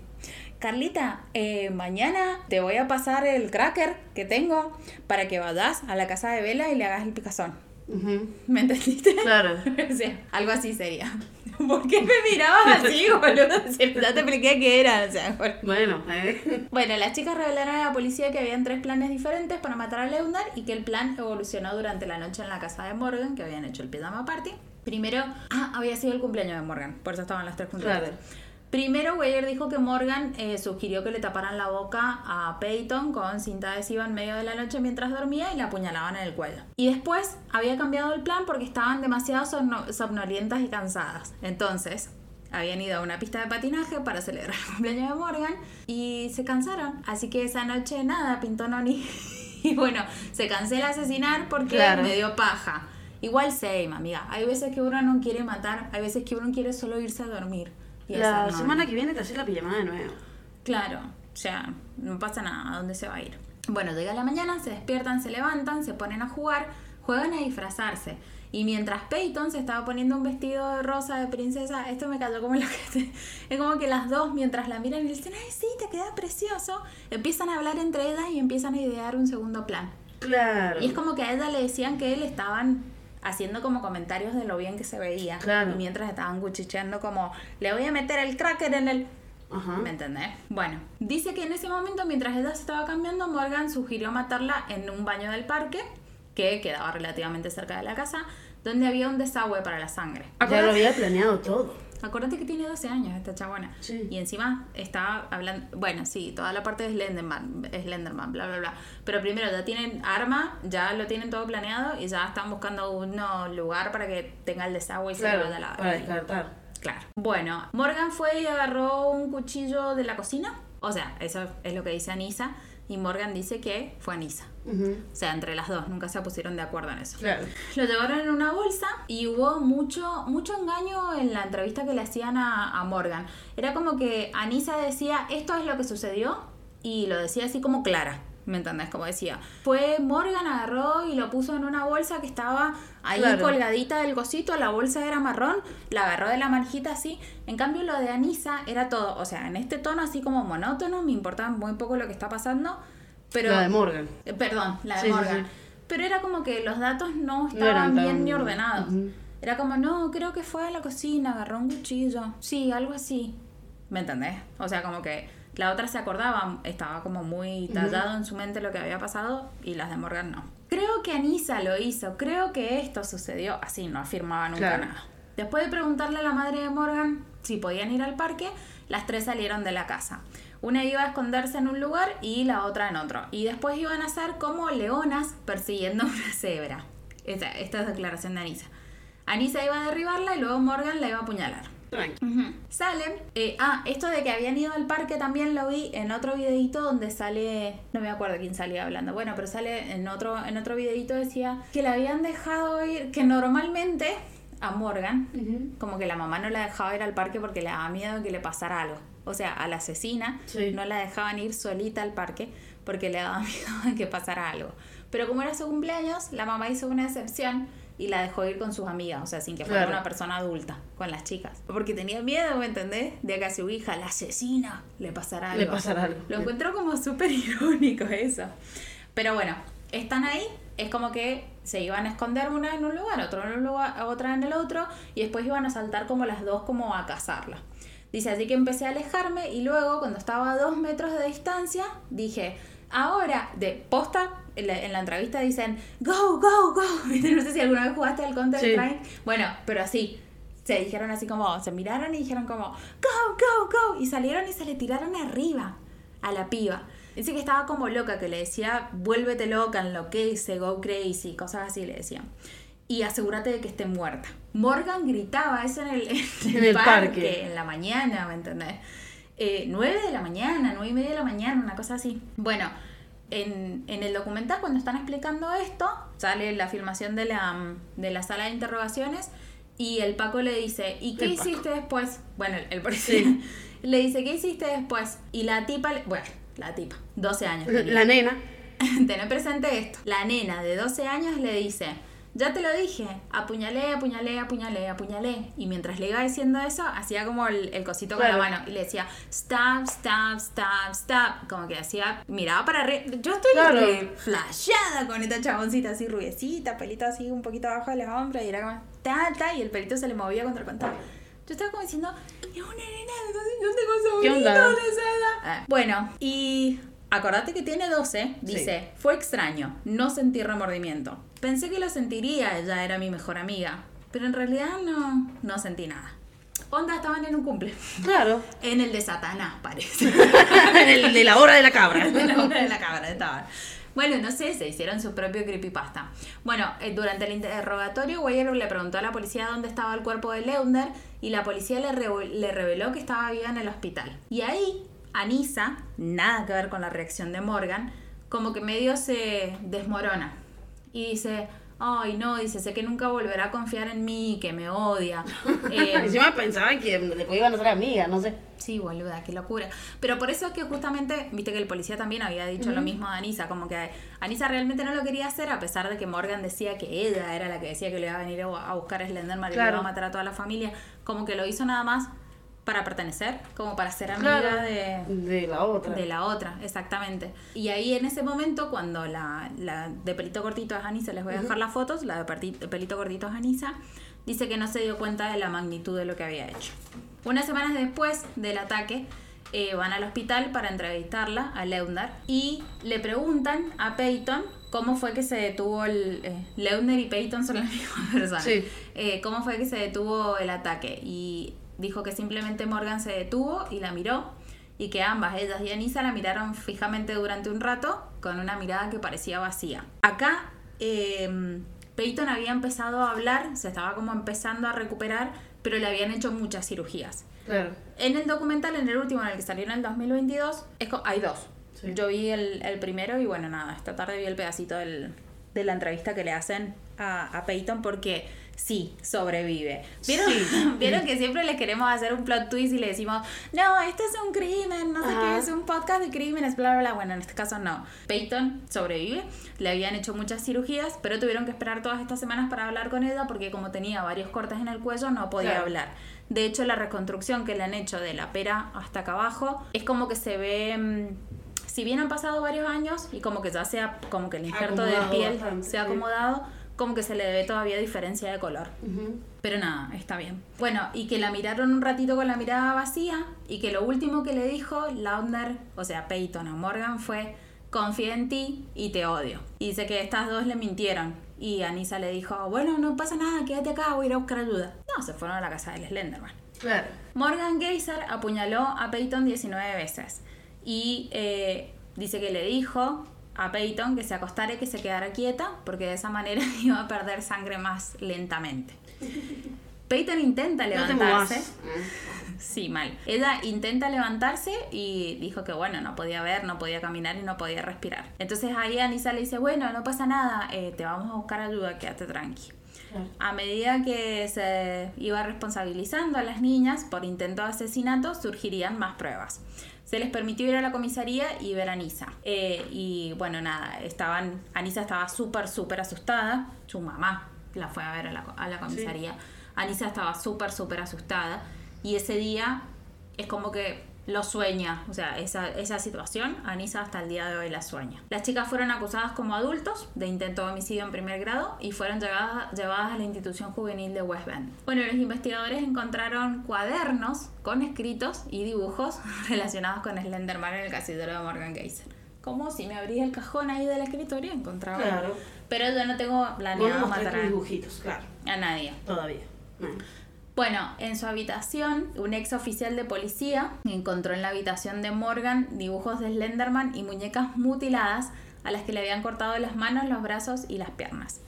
Carlita, eh, mañana te voy a pasar el cracker que tengo para que vayas a la casa de Vela y le hagas el picazón. Ujú. ¿Me entendiste? Claro. <laughs> o sea, algo así sería. <laughs> ¿Por qué me mirabas así, <laughs> boludo? Si ya te expliqué qué era. O sea, por- Bueno, eh. bueno, las chicas revelaron a la policía que habían tres planes diferentes para matar a Leonard y que el plan evolucionó durante la noche en la casa de Morgan, que habían hecho el pijama party. Primero, ah, había sido el cumpleaños de Morgan, por eso estaban las tres juntas. Claro. Primero, Weyer dijo que Morgan eh, sugirió que le taparan la boca a Peyton con cinta adhesiva en medio de la noche mientras dormía y la apuñalaban en el cuello. Y después había cambiado el plan porque estaban demasiado somno- somnolientas y cansadas. Entonces, habían ido a una pista de patinaje para celebrar el cumpleaños de Morgan y se cansaron. Así que esa noche nada, pintó Noni. <laughs> y bueno, se cancela asesinar porque Claro. me dio paja. Igual same, amiga. Hay veces que uno no quiere matar, hay veces que uno quiere solo irse a dormir. Y La semana que viene te haces la pijamada de nuevo. Claro, o sea, no pasa nada, ¿a dónde se va a ir? Bueno, llega la mañana, se despiertan, se levantan, se ponen a jugar, juegan a disfrazarse. Y mientras Peyton se estaba poniendo un vestido de rosa de princesa, esto me cayó como lo que <laughs> Es como que las dos, mientras la miran y dicen, ay, sí, te queda precioso, empiezan a hablar entre ellas y empiezan a idear un segundo plan. Claro. Y es como que a ella le decían que él estaban haciendo como comentarios de lo bien que se veía. Claro. Y mientras estaban cuchicheando como, le voy a meter el cracker en el... Ajá. ¿Me entendés? Bueno, dice que en ese momento, mientras ella se estaba cambiando, Morgan sugirió matarla en un baño del parque, que quedaba relativamente cerca de la casa, donde había un desagüe para la sangre. Ya lo había planeado todo. Acordate que tiene 12 años esta chabona. Sí. Y encima está hablando. Bueno, sí, toda la parte de Slenderman, Slenderman, bla, bla, bla. Pero primero ya tienen arma, ya lo tienen todo planeado y ya están buscando un lugar para que tenga el desagüe y se Claro, lo vaya a la. para descartar. Claro. Bueno, Morgan fue y agarró un cuchillo de la cocina. O sea, eso es lo que dice Anisa. Y Morgan dice que fue Anisa. Ujú, O sea, entre las dos, nunca se pusieron de acuerdo en eso. Claro. Lo llevaron en una bolsa y hubo mucho, mucho engaño en la entrevista que le hacían a, a Morgan. Era como que Anisa decía, esto es lo que sucedió, y lo decía así como clara. ¿Me entendés? Como decía. Fue Morgan, agarró y lo puso en una bolsa que estaba ahí Claro. colgadita del cosito, la bolsa era marrón, la agarró de la manjita así. En cambio lo de Anisa era todo, o sea, en este tono así como monótono, me importaba muy poco lo que está pasando, pero... La de Morgan. Eh, Perdón, la de Sí, Morgan. sí. Pero era como que los datos no estaban bien tan- ni ordenados. Era como, no, creo que fue a la cocina, agarró un cuchillo. Sí, algo así. ¿Me entendés? O sea, como que la otra se acordaba, estaba como muy tallado en su mente lo que había pasado y las de Morgan no. Creo que Anisa lo hizo, creo que esto sucedió. Así, no afirmaba nunca Claro. nada. Después de preguntarle a la madre de Morgan si podían ir al parque, las tres salieron de la casa. Una iba a esconderse en un lugar y la otra en otro. Y después iban a ser como leonas persiguiendo <laughs> una cebra. Esta, esta es declaración de Anisa. Anisa iba a derribarla y luego Morgan la iba a apuñalar. Tranqui. Salen. eh, ah, esto de que habían ido al parque también lo vi en otro videito donde sale. No me acuerdo quién salía hablando. Bueno, pero sale en otro, en otro videito decía que la habían dejado ir. Que normalmente a Morgan, como que la mamá no la dejaba ir al parque porque le daba miedo que le pasara algo. O sea, a la asesina Sí. no la dejaban ir solita al parque porque le daba <laughs> miedo de que pasara algo. Pero como era su cumpleaños, la mamá hizo una excepción y la dejó ir con sus amigas, o sea, sin que fuera Claro. una persona adulta, con las chicas. Porque tenía miedo, ¿me entendés? De que a su hija, la asesina, le pasara algo. Le pasara algo. Lo encuentro como súper <laughs> irónico eso. Pero bueno, están ahí, es como que se iban a esconder una en un lugar, otro en un lugar, otra en el otro, y después iban a saltar como las dos como a cazarla. Dice, así que empecé a alejarme y luego cuando estaba a dos metros de distancia, dije, ahora, de posta, en la, en la entrevista dicen, go, go, go. <laughs> No sé si alguna vez jugaste al Counter Strike. Bueno, pero así, se dijeron así como, se miraron y dijeron como, go, go, go. Y salieron y se le tiraron arriba a la piba. Dice que estaba como loca, que le decía, vuélvete loca, enloquece, go crazy, cosas así le decían. Y asegúrate de que esté muerta. Morgan gritaba eso en el, <laughs> en el En el parque, parque. en la mañana, ¿me entendés? Eh, 9 de la mañana, nueve y media de la mañana, una cosa así. Bueno, en, en el documental cuando están explicando esto, sale la filmación de la, de la sala de interrogaciones y el Paco le dice, ¿y qué El Paco. hiciste después? Bueno, el, el policía <laughs> le dice, ¿qué hiciste después? Y la tipa, le- bueno, la tipa, 12 años. tenía. La nena. <laughs> Tener presente esto. La nena de 12 años le dice, ya te lo dije, apuñalé, apuñalé, apuñalé, apuñalé. Y mientras le iba diciendo eso, hacía como el, el cosito con Claro. la mano y le decía, stop, stop, stop, stop. Como que hacía, miraba para arriba. Yo estoy Claro. re flasheada con esta chaboncita así rubiecita, pelito así un poquito abajo de los hombros y era como, ta, ta, y el pelito se le movía contra el contado. Yo estaba como diciendo, es una nena, yo tengo ¿Qué sobrinos onda? de esa edad". Bueno, y acordate que tiene 12, dice, fue extraño, no sentí remordimiento. Pensé que lo sentiría, ella era mi mejor amiga, pero en realidad no, no sentí nada. Onda, estaban en un cumple. Claro. <laughs> En el de Satanás, parece. <laughs> En el de la hora de la cabra. de la obra de la cámara <laughs> estaban. Bueno, no sé, se hicieron su propio creepypasta. Bueno, eh, durante el interrogatorio, Weyer le preguntó a la policía dónde estaba el cuerpo de Leunder y la policía le, re- le reveló que estaba viva en el hospital. Y ahí, Anisa, nada que ver con la reacción de Morgan, como que medio se desmorona y dice, ay no, dice, sé que nunca volverá a confiar en mí, que me odia. <laughs> Eh, Encima pensaban que después iban a ser amigas, no sé. Sí, boluda, qué locura. Pero por eso es que justamente, viste que el policía también había dicho lo mismo a Anisa, como que Anisa realmente no lo quería hacer, a pesar de que Morgan decía que ella era la que decía que le iba a venir a buscar a Slenderman y le iba a matar a toda la familia, como que lo hizo nada más para pertenecer, como para ser amiga Claro. de, De la otra. de la otra, exactamente. Y ahí en ese momento, cuando la, la de pelito cortito es Anisa, les voy a dejar las fotos, la de pelito cortito es Anisa, dice que no se dio cuenta de la magnitud de lo que había hecho. Unas semanas después del ataque, eh, van al hospital para entrevistarla, a Leundar, y le preguntan a Peyton cómo fue que se detuvo el... Eh, Leundar y Peyton son la misma <laughs> persona. Sí. Eh, cómo fue que se detuvo el ataque. Y dijo que simplemente Morgan se detuvo y la miró y que ambas, ellas y Anisa, la miraron fijamente durante un rato con una mirada que parecía vacía. Acá eh, Peyton había empezado a hablar, se estaba como empezando a recuperar, pero le habían hecho muchas cirugías. Claro. En el documental, en el último, en el que salió en el 2022, es hay dos. Sí. Yo vi el, el primero y bueno, nada, esta tarde vi el pedacito del- de la entrevista que le hacen a, a Peyton porque sí, sobrevive. ¿Vieron, Sí. <laughs> ¿Vieron que siempre le queremos hacer un plot twist y le decimos, no, este es un crimen, no sé Ajá. qué, es un podcast de crímenes, bla, bla, bla? Bueno, en este caso no. Peyton sobrevive, le habían hecho muchas cirugías, pero tuvieron que esperar todas estas semanas para hablar con ella porque como tenía varios cortes en el cuello no podía Claro. hablar. De hecho, la reconstrucción que le han hecho de la pera hasta acá abajo es como que se ve. mm, Si bien han pasado varios años y como que ya sea como que el injerto de Acomodado piel bastante, se ha sí. Como que se le ve todavía diferencia de color. Pero nada, está bien. Bueno, y que la miraron un ratito con la mirada vacía y que lo último que le dijo Lautner, o sea, Peyton a Morgan fue, confía en ti y te odio. Y dice que estas dos le mintieron. Y Anisa le dijo, bueno, no pasa nada, quédate acá, voy a ir a buscar ayuda. No, se fueron a la casa del Slenderman. Claro. Morgan Geyser apuñaló a Peyton 19 veces y eh, dice que le dijo a Peyton que se acostara y que se quedara quieta porque de esa manera <laughs> iba a perder sangre más lentamente. <laughs> Peyton intenta No te levantarse. movas. <laughs> Sí, mal. Ella intenta levantarse y dijo que bueno, no podía ver, no podía caminar y no podía respirar. Entonces ahí Anisa le dice, bueno, no pasa nada, eh, te vamos a buscar ayuda, quédate tranqui. A medida que se iba responsabilizando a las niñas por intento de asesinato, surgirían más pruebas. Se les permitió ir a la comisaría y ver a Anisa. Eh, y bueno, nada, estaban, Anisa estaba súper, súper asustada. Su mamá la fue a ver a la, a la comisaría. Anisa estaba súper, súper asustada. Y ese día es como que lo sueña, o sea, esa, esa situación, Anisa hasta el día de hoy la sueña. Las chicas fueron acusadas como adultos de intento de homicidio en primer grado y fueron llevadas, llevadas a la institución juvenil de West Bend. Bueno, los investigadores encontraron cuadernos con escritos y dibujos <laughs> relacionados con Slenderman en el casillero de Morgan Geyser. Como si me abrís el cajón ahí del escritorio encontraba. Claro. Pero yo no tengo planeado matar a, dibujitos, claro. a nadie. Todavía. No. Bueno, en su habitación, un ex oficial de policía encontró en la habitación de Morgan dibujos de Slenderman y muñecas mutiladas a las que le habían cortado las manos, los brazos y las piernas.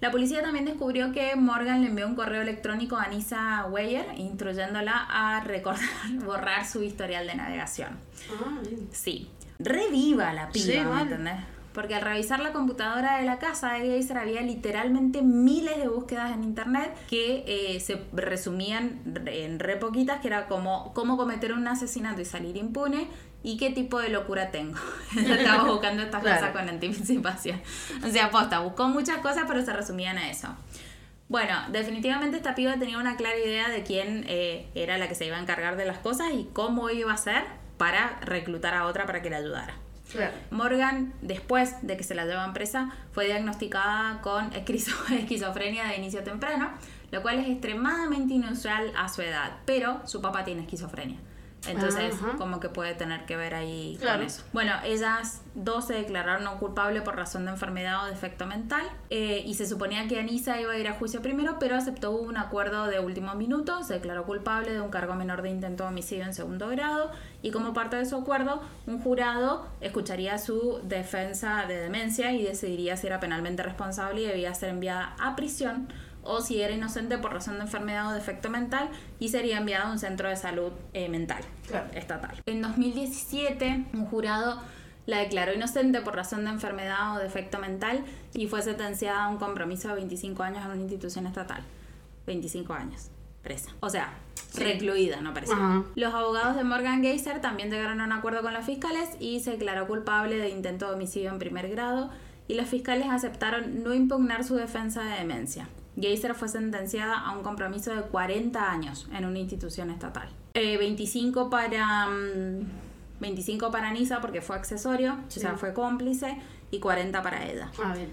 La policía también descubrió que Morgan le envió un correo electrónico a Anissa Weyer instruyéndola a recordar, <laughs> borrar su historial de navegación. Ah, bien. Sí, reviva la piba, Sí, ¿me entendés? Porque al revisar la computadora de la casa de Geyser había literalmente miles de búsquedas en internet que eh, se resumían re- en re poquitas, que era como cómo cometer un asesinato y salir impune y qué tipo de locura tengo. <laughs> Estaba buscando estas Claro. cosas con anticipación. O sea, posta, buscó muchas cosas, pero se resumían a eso. Bueno, definitivamente esta piba tenía una clara idea de quién eh, era la que se iba a encargar de las cosas y cómo iba a hacer para reclutar a otra para que la ayudara. Morgan, después de que se la llevan presa, fue diagnosticada con esquizo- <laughs> esquizofrenia de inicio temprano, lo cual es extremadamente inusual a su edad, pero su papá tiene esquizofrenia. Entonces, Ajá. como que puede tener que ver ahí Claro. con eso. Bueno, ellas dos se declararon no culpables por razón de enfermedad o defecto mental eh, y se suponía que Anisa iba a ir a juicio primero, pero aceptó un acuerdo de último minuto, se declaró culpable de un cargo menor de intento de homicidio en segundo grado y como parte de su acuerdo, un jurado escucharía su defensa de demencia y decidiría si era penalmente responsable y debía ser enviada a prisión o si era inocente por razón de enfermedad o defecto mental y sería enviado a un centro de salud eh, mental Claro. estatal. En 2017, un jurado la declaró inocente por razón de enfermedad o defecto mental y fue sentenciada a un compromiso de 25 años en una institución estatal. 25 años presa. O sea, recluida, no presa. Ajá. Los abogados de Morgan Geyser también llegaron a un acuerdo con los fiscales y se declaró culpable de intento de homicidio en primer grado y los fiscales aceptaron no impugnar su defensa de demencia. Geyser fue sentenciada a un compromiso de 40 años en una institución estatal. Eh, 25 para mm, 25 para Nisa porque fue accesorio, Sí. o sea, fue cómplice y 40 para ella. Ah, bien.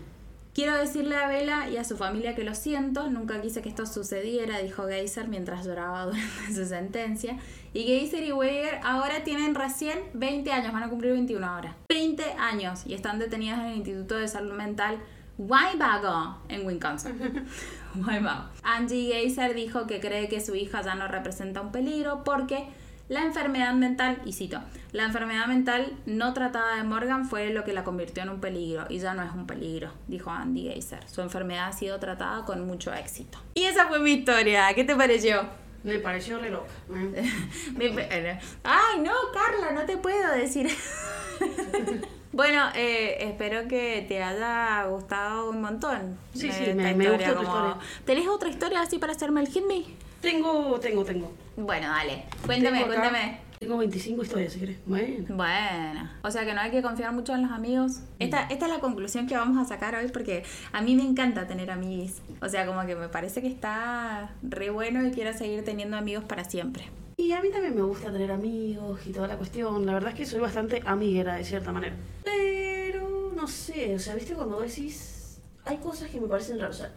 Quiero decirle a Bella y a su familia que lo siento, nunca quise que esto sucediera, dijo Geyser mientras lloraba <laughs> durante su sentencia. Y Geyser y Weger ahora tienen recién 20 años, van a cumplir 21 ahora. 20 años y están detenidas en el Instituto de Salud Mental Waibago en Wisconsin. <laughs> Waibago. Angie Geyser dijo que cree que su hija ya no representa un peligro porque la enfermedad mental, y cito, la enfermedad mental no tratada de Morgan fue lo que la convirtió en un peligro y ya no es un peligro, dijo Andy Geyser. Su enfermedad ha sido tratada con mucho éxito. Y esa fue mi historia. ¿Qué te pareció? Me pareció re loca. ¿eh? <laughs> Me- Ay, no, Carla, no te puedo decir. <laughs> bueno, eh, espero que te haya gustado un montón. Sí, eh, sí, me- me tu como- historia. ¿Tenés otra historia así para hacerme el hit me? Tengo, tengo, tengo. Bueno, dale. Cuéntame, Tengo cuéntame. Tengo 25 historias, si querés. Bueno. Bueno, o sea que no hay que confiar mucho en los amigos. Esta, esta es la conclusión que vamos a sacar hoy porque a mí me encanta tener amigos. O sea, como que me parece que está re bueno y quiero seguir teniendo amigos para siempre. Y a mí también me gusta tener amigos y toda la cuestión. La verdad es que soy bastante amiguera de cierta manera. Pero, no sé, o sea, viste cuando decís... Hay cosas que me parecen raras. O sea,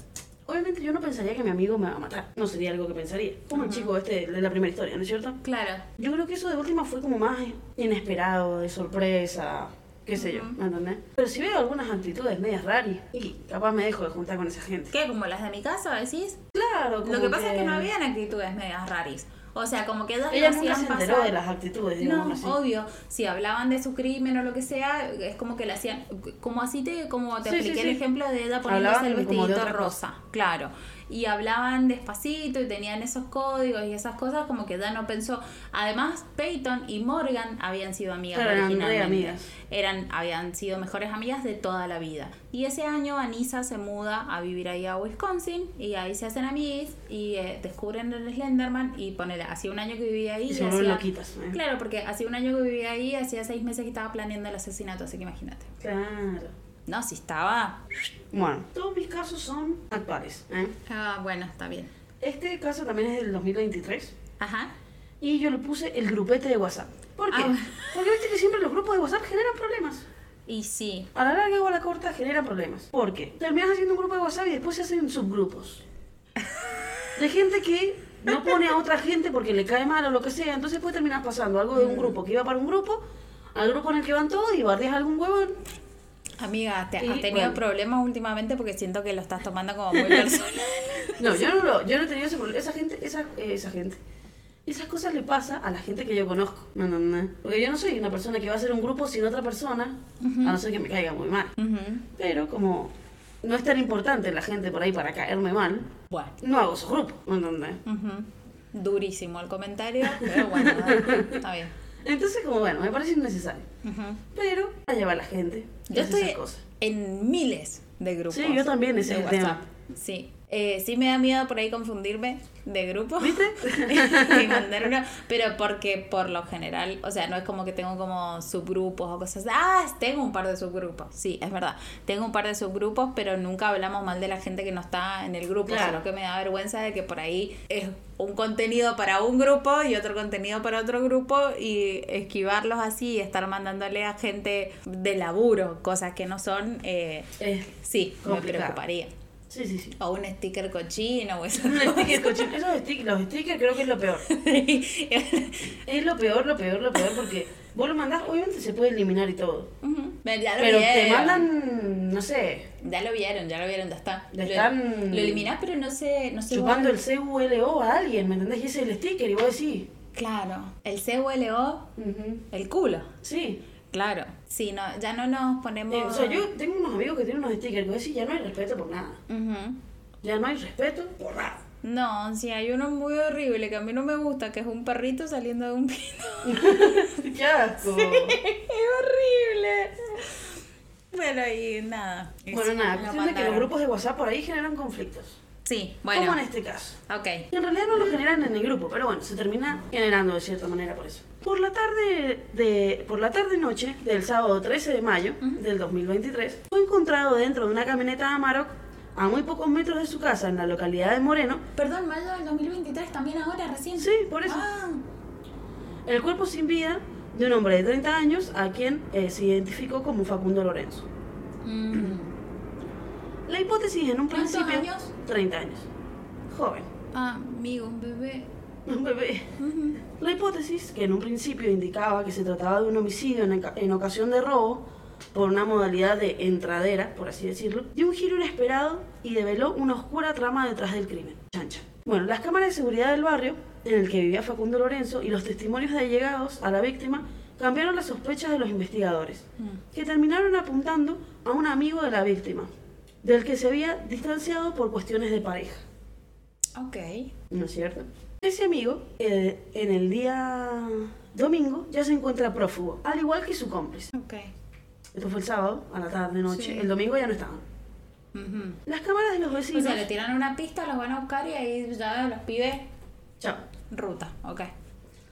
obviamente yo no pensaría que mi amigo me va a matar. No sería algo que pensaría. Como el chico este de la primera historia, ¿no es cierto? Claro. Yo creo que eso de última fue como más inesperado, de sorpresa, qué sé yo, ¿me entendés? Pero si veo algunas actitudes medias raras y capaz me dejo de juntar con esa gente. ¿Qué? ¿Como las de mi casa decís? Claro, como Lo que pasa es que no habían actitudes medias raris. O sea, como que ellos Ella lo nunca hacían se enteró pasar- de las actitudes, digamos No, así. obvio. Si hablaban de su crimen o lo que sea, es como que le hacían. Como así te, como te Sí, expliqué sí, el ejemplo de ella poniéndose Hablaban el vestidito rosa. Claro. Y hablaban despacito y tenían esos códigos y esas cosas, como que ya no pensó. Además, Peyton y Morgan habían sido amigas Claro, eran amigas. Eran, habían sido mejores amigas de toda la vida. Y ese año Anissa se muda a vivir ahí a Wisconsin y ahí se hacen amigas y eh, descubren el Slenderman y ponele, hacía un año que vivía ahí Y vuelven hacía- loquitas. ¿eh? Claro, porque hacía un año que vivía ahí, hacía seis meses que estaba planeando el asesinato, así que imagínate. Claro. No, si estaba. Bueno, todos mis casos son actuales. ¿eh? Ah, bueno, está bien. Este caso también es del 2023 Ajá. y yo le puse el grupete de WhatsApp. ¿Por qué? Ah. Porque viste que siempre los grupos de WhatsApp generan problemas. Y sí. A la larga o a la corta generan problemas. ¿Por qué? Terminas haciendo un grupo de WhatsApp y después se hacen subgrupos. <laughs> De gente que no pone a otra gente porque le cae mal o lo que sea. Entonces puede terminar pasando algo de un grupo que iba para un grupo, al grupo en el que van todos y bardeas algún huevón. Amiga, ¿te Y, has tenido bueno. problemas últimamente? Porque siento que lo estás tomando como muy <laughs> personal. No, yo no, lo, yo no he tenido ese problema. Esa gente, esa, eh, esa gente. Esas cosas le pasa a la gente que yo conozco. No, no, no. Porque yo no soy una persona que va a hacer un grupo sin otra persona, a no ser que me caiga muy mal. Ujú. Pero como no es tan importante la gente por ahí para caerme mal, Bueno. no hago esos grupos. ¿me entendés? Ujú. Durísimo el comentario, pero bueno, <laughs> está bien. Entonces, como bueno, me parece innecesario. Ujú. Pero allá va la gente. Yo estoy esas cosas. en miles de grupos. Sí, yo también, ese de es el tema. Sí. Eh, sí me da miedo por ahí confundirme de grupo. ¿Viste? <laughs> y mandar uno, pero porque por lo general, o sea, no es como que tengo como subgrupos o cosas. Ah, tengo un par de subgrupos. Sí, es verdad. Tengo un par de subgrupos, pero nunca hablamos mal de la gente que no está en el grupo, Claro. sino que me da vergüenza de que por ahí es un contenido para un grupo y otro contenido para otro grupo y esquivarlos así y estar mandándole a gente de laburo cosas que no son, eh, Eh, sí, me preocuparía. Sí, sí, sí. O un sticker cochino o eso. Un sticker cochino. Esos stickers, los stickers creo que es lo peor. <laughs> Es lo peor, lo peor, lo peor, porque vos lo mandás, obviamente se puede eliminar y todo. Pero ya lo Pero te mandan, no sé, Ya lo vieron, ya lo vieron, ya está. Lo- están Lo eliminás, pero no sé. No sé chupando el CULO a alguien, ¿me entendés? Y ese es el sticker, y vos decís. Claro. El CULO, ujú, el culo. Sí. Claro. Sí, no, ya no nos ponemos. Eh, o sea, yo tengo unos amigos que tienen unos stickers que decís, ya no hay respeto por nada. Ya no hay respeto por nada. No, sí, hay uno muy horrible que a mí no me gusta, que es un perrito saliendo de un pino. <laughs> ¡Qué asco! es horrible. Bueno, y nada. Bueno, nada, cuestión de que los grupos de WhatsApp por ahí generan conflictos. Sí, Como bueno. en este caso. Ok. En realidad no lo generan en el grupo, pero bueno, se termina generando de cierta manera por eso. Por la tarde de por la tarde noche del sábado 13 de mayo del 2023, fue encontrado dentro de una camioneta Amarok a muy pocos metros de su casa en la localidad de Moreno, Perdón, mayo del 2023, también ahora, recién. Sí, por eso. Ah, el cuerpo sin vida de un hombre de 30 años a quien eh, se identificó como Facundo Lorenzo. mm. La hipótesis en un ¿Cuántos principio años? 30 años. Joven, Ah, amigo, un bebé. un bebé. La hipótesis, que en un principio indicaba que se trataba de un homicidio en, ocasión de robo, por una modalidad de entradera, por así decirlo, dio un giro inesperado y develó una oscura trama detrás del crimen. Chancha. Bueno, las cámaras de seguridad del barrio en el que vivía Facundo Lorenzo y los testimonios de allegados a la víctima cambiaron las sospechas de los investigadores, que terminaron apuntando a un amigo de la víctima, del que se había distanciado por cuestiones de pareja. Ok. ¿No es cierto? Ese amigo, eh, en el día domingo, ya se encuentra prófugo, al igual que su cómplice. Ok. Esto fue el sábado, a la tarde, noche. Sí. El domingo ya no estaban. Ujú. Las cámaras de los O vecinos... sea, le tiran una pista, los van a buscar y ahí ya los pibes. Chao. Ruta, ok.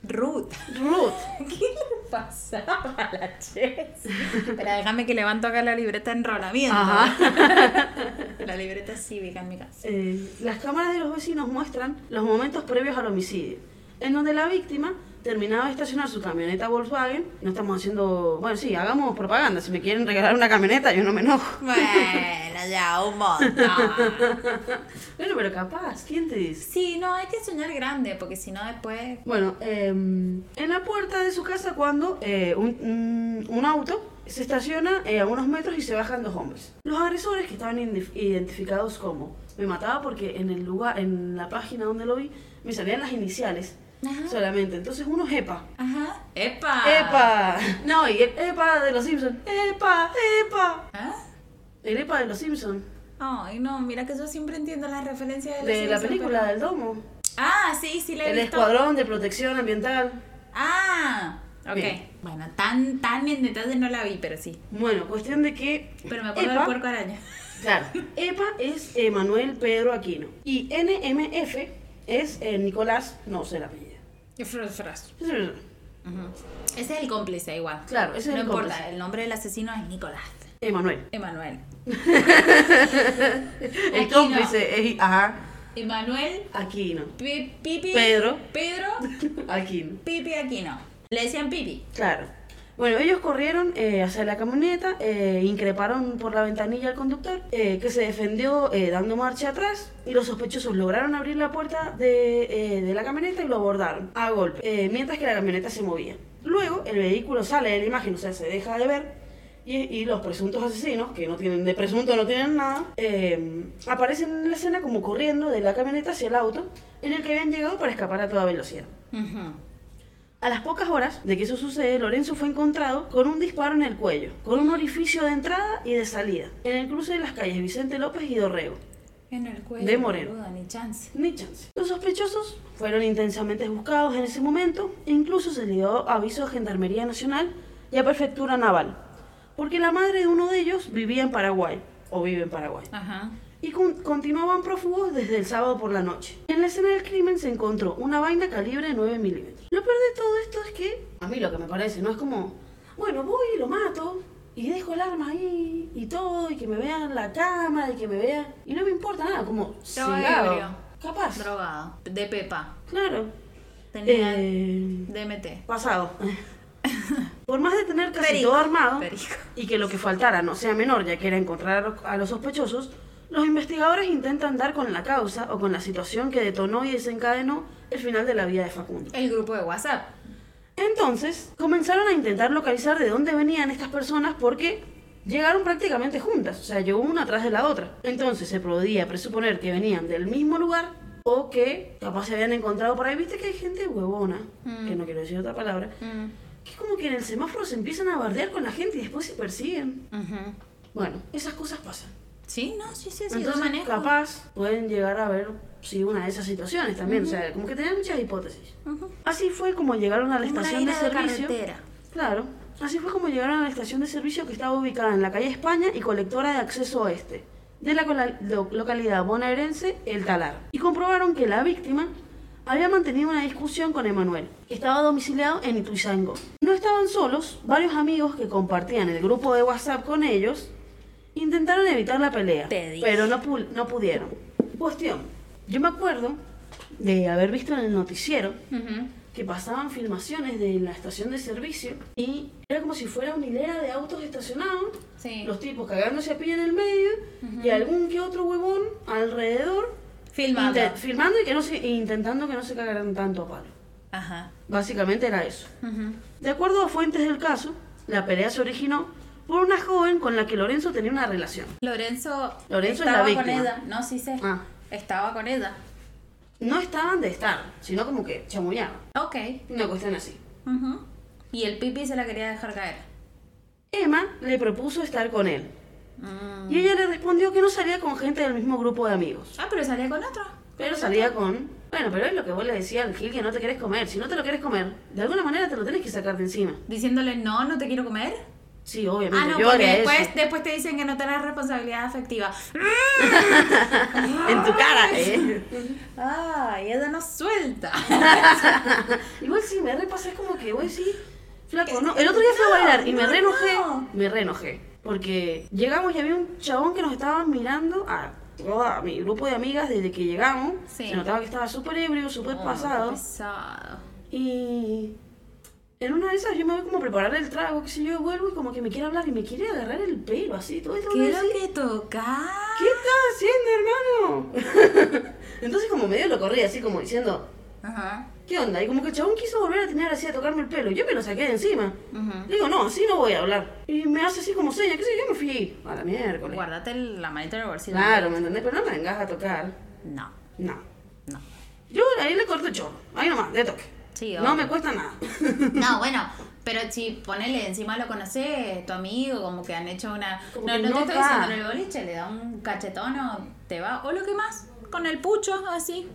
Ruta. Ruth. <laughs> ¿Qué le pasaba a la Chess? Espera, déjame que levanto acá la libreta de enrolamiento. <laughs> La libreta cívica en mi casa. Eh, las cámaras de los vecinos muestran los momentos previos al homicidio, en donde la víctima terminaba de estacionar su camioneta Volkswagen. No estamos haciendo. Bueno, sí, hagamos propaganda. Si me quieren regalar una camioneta, yo no me enojo. Bueno, <laughs> ya, un montón. <laughs> Bueno, pero capaz, ¿quién te dice? Sí, no, hay que soñar grande, porque si no después... Bueno, eh, en la puerta de su casa, cuando eh, un, un- un auto se estaciona eh, a unos metros y se bajan dos hombres. Los agresores, que estaban identificados como. Me mataba porque en el lugar, en la página donde lo vi, me salían las iniciales Ajá. solamente. Entonces uno es EPA. Ajá. ¡Epa! ¡Epa! No, y el EPA de los Simpsons. ¡Epa! ¡Epa! ¿Ah? El EPA de los Simpsons. Ay, no, mira que yo siempre entiendo las referencias de, los De la película pero- del domo. Ah, sí, sí la he El visto. Escuadrón de Protección Ambiental. Ah, ok. Bien. Bueno, tan, tan en detalle no la vi, pero sí. Bueno, cuestión de que. Pero me acuerdo EPA del puerco araña. Claro. EPA es Emanuel Pedro Aquino. Y NMF es eh, Nicolás, no sé la apellido. Fras. Claro, Ese es el cómplice igual. ese es no el importa, cómplice. el nombre del asesino es Nicolás. Emanuel. Emanuel. <laughs> El Aquino. cómplice es. Ajá. Emanuel Aquino. Pi- Pipi. Pedro. Pedro. <laughs> Aquino. Pipi Aquino. Le decían Pipi. Claro. Bueno, ellos corrieron eh, hacia la camioneta, eh, increparon por la ventanilla al conductor, eh, que se defendió eh, dando marcha atrás, y los sospechosos lograron abrir la puerta de, eh, de la camioneta y lo abordaron a golpe, eh, mientras que la camioneta se movía. Luego, el vehículo sale de la imagen, o sea, se deja de ver, y, y los presuntos asesinos, que no tienen de presunto, no tienen nada, eh, aparecen en la escena como corriendo de la camioneta hacia el auto, en el que habían llegado para escapar a toda velocidad. Ujú. A las pocas horas de que eso sucede, Lorenzo fue encontrado con un disparo en el cuello, con un orificio de entrada y de salida, en el cruce de las calles Vicente López y Dorrego. En el cuello. De Moreno. boludo, ni chance. Ni chance. Los sospechosos fueron intensamente buscados en ese momento e incluso se le dio aviso a Gendarmería Nacional y a Prefectura Naval, porque la madre de uno de ellos vivía en Paraguay, o vive en Paraguay, Ajá. Y con- continuaban prófugos desde el sábado por la noche. En la escena del crimen se encontró una vaina calibre 9 milímetros. Lo peor de todo esto es que, a mí lo que me parece, no es como, bueno, voy y lo mato, y dejo el arma ahí, y todo, y que me vean la cámara, y que me vean, y no me importa nada, como ebrio. Capaz, Drogado. De Pepa. claro. Tenía Eh, DMT. pasado. <laughs> Por más de tener casi Perico. todo armado Perico. y que lo que faltara no sea menor, ya que era encontrar a los, a los sospechosos, los investigadores intentan dar con la causa o con la situación que detonó y desencadenó el final de la vida de Facundo. El grupo de WhatsApp. Entonces, comenzaron a intentar localizar de dónde venían estas personas porque llegaron prácticamente juntas, o sea, llegó una atrás de la otra. Entonces, se podía presuponer que venían del mismo lugar o que capaz se habían encontrado por ahí. Viste que hay gente huevona, Mm. que no quiero decir otra palabra, Mm. que es como que en el semáforo se empiezan a bardear con la gente y después se persiguen. Bueno, esas cosas pasan. Sí, no, sí, sí, sí. yo Entonces, manejo. capaz pueden llegar a ver sí, una de esas situaciones también. O sea, como que tenían muchas hipótesis. Así fue como llegaron a la Como estación de servicio. carretera. Claro. Así fue como llegaron a la estación de servicio que estaba ubicada en la calle España y colectora de acceso oeste de la localidad bonaerense El Talar. Y comprobaron que la víctima había mantenido una discusión con Emanuel, que estaba domiciliado en Ituzaingó. No estaban solos, varios amigos que compartían el grupo de WhatsApp con ellos intentaron evitar la pelea, pero no, pu- no pudieron. Cuestión, yo me acuerdo de haber visto en el noticiero Ujú. que pasaban filmaciones de la estación de servicio y era como si fuera una hilera de autos estacionados, Sí. los tipos cagándose a pie en el medio y algún que otro huevón alrededor Filmando. filmando y que no se, e intentando que no se cagaran tanto a palo. Ajá. Básicamente era eso. Ujú. De acuerdo a fuentes del caso, la pelea se originó por una joven con la que Lorenzo tenía una relación. Lorenzo, Lorenzo es estaba con ella. No, sí sé. Ah. Estaba con ella. No estaban de estar, sino como que chamullaban. Ok. Una cuestión así. Y el pipi se la quería dejar caer. Emma le propuso estar con él. Mm. Y ella le respondió que no salía con gente del mismo grupo de amigos. Ah, pero salía con otro. Pero salía con... Bueno, pero es lo que vos le decías al Gil que no te querés comer. Si no te lo querés comer, de alguna manera te lo tenés que sacar de encima. Diciéndole, no, no te quiero comer. Sí, obviamente. Ah, no, yo porque después, eso. después te dicen que no tenés responsabilidad afectiva. <laughs> En tu cara, ¿eh? Ah, y ella no suelta. <laughs> Igual sí, me repasa, es como que, güey, sí, flaco, no. El otro día fui a bailar y me no, reenojé. no. Me reenojé. Porque llegamos y había un chabón que nos estaba mirando a toda mi grupo de amigas desde que llegamos. Sí. Se notaba que estaba súper ebrio, súper Oh, pasado. pesado. Y en una de esas yo me voy como a preparar el trago, qué sé yo, vuelvo y como que me quiere hablar y me quiere agarrar el pelo, así, todo esto. ¿Qué es así. lo que toca? ¿Qué estás haciendo, hermano? <laughs> Entonces como medio lo corrí así como diciendo, Ajá. ¿qué onda? Y como que el chabón quiso volver a tener así a tocarme el pelo. Yo me lo saqué de encima. Ujú. Digo, no, así no voy a hablar. Y me hace así como seña, qué sé yo, me fui a la miércoles. Guárdate la manita en el bolsillo. Claro, ¿me entendés? Pero no me vengas a tocar. No, No. no. Yo ahí le corto el chorro. Ahí nomás, de toque. Sí, no me cuesta nada. No, bueno, pero si ponele encima lo conoces, tu amigo, como que han hecho una. Como no, no te estoy va. diciendo en el boliche, le da un cachetón o te va. O lo que más, con el pucho, así.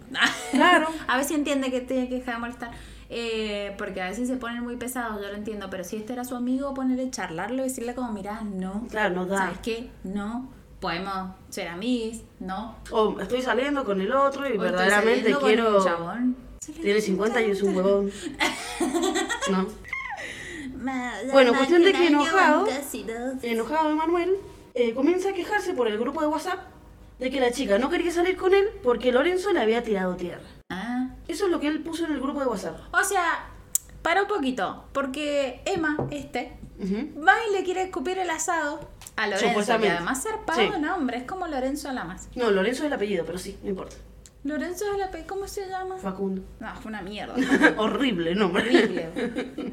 Claro. <laughs> a ver si entiende que tiene que dejar de molestar. Eh, porque a veces se ponen muy pesados, yo lo entiendo, pero si este era su amigo, ponerle charlarlo y decirle como, mirá, no. Claro, no da. ¿Sabes qué? No. Podemos ser amigos, no. O estoy saliendo con el otro y O verdaderamente saliendo con quiero... un chabón. Tiene 50 y es un huevón. No. <laughs> Bueno, cuestión de que enojado, enojado Emanuel, eh, comienza a quejarse por el grupo de WhatsApp de que la chica no quería salir con él porque Lorenzo le había tirado tierra. Ah. Eso es lo que él puso en el grupo de WhatsApp. O sea, para un poquito, porque Emma, este, va y le quiere escupir el asado a Lorenzo, que además zarpado Sí. de nombre, es como Lorenzo Lamas. No, Lorenzo es el apellido, pero sí, no importa. Lorenzo es la pe- ¿cómo se llama? Facundo. No, fue una mierda. <laughs> Horrible nombre. Horrible.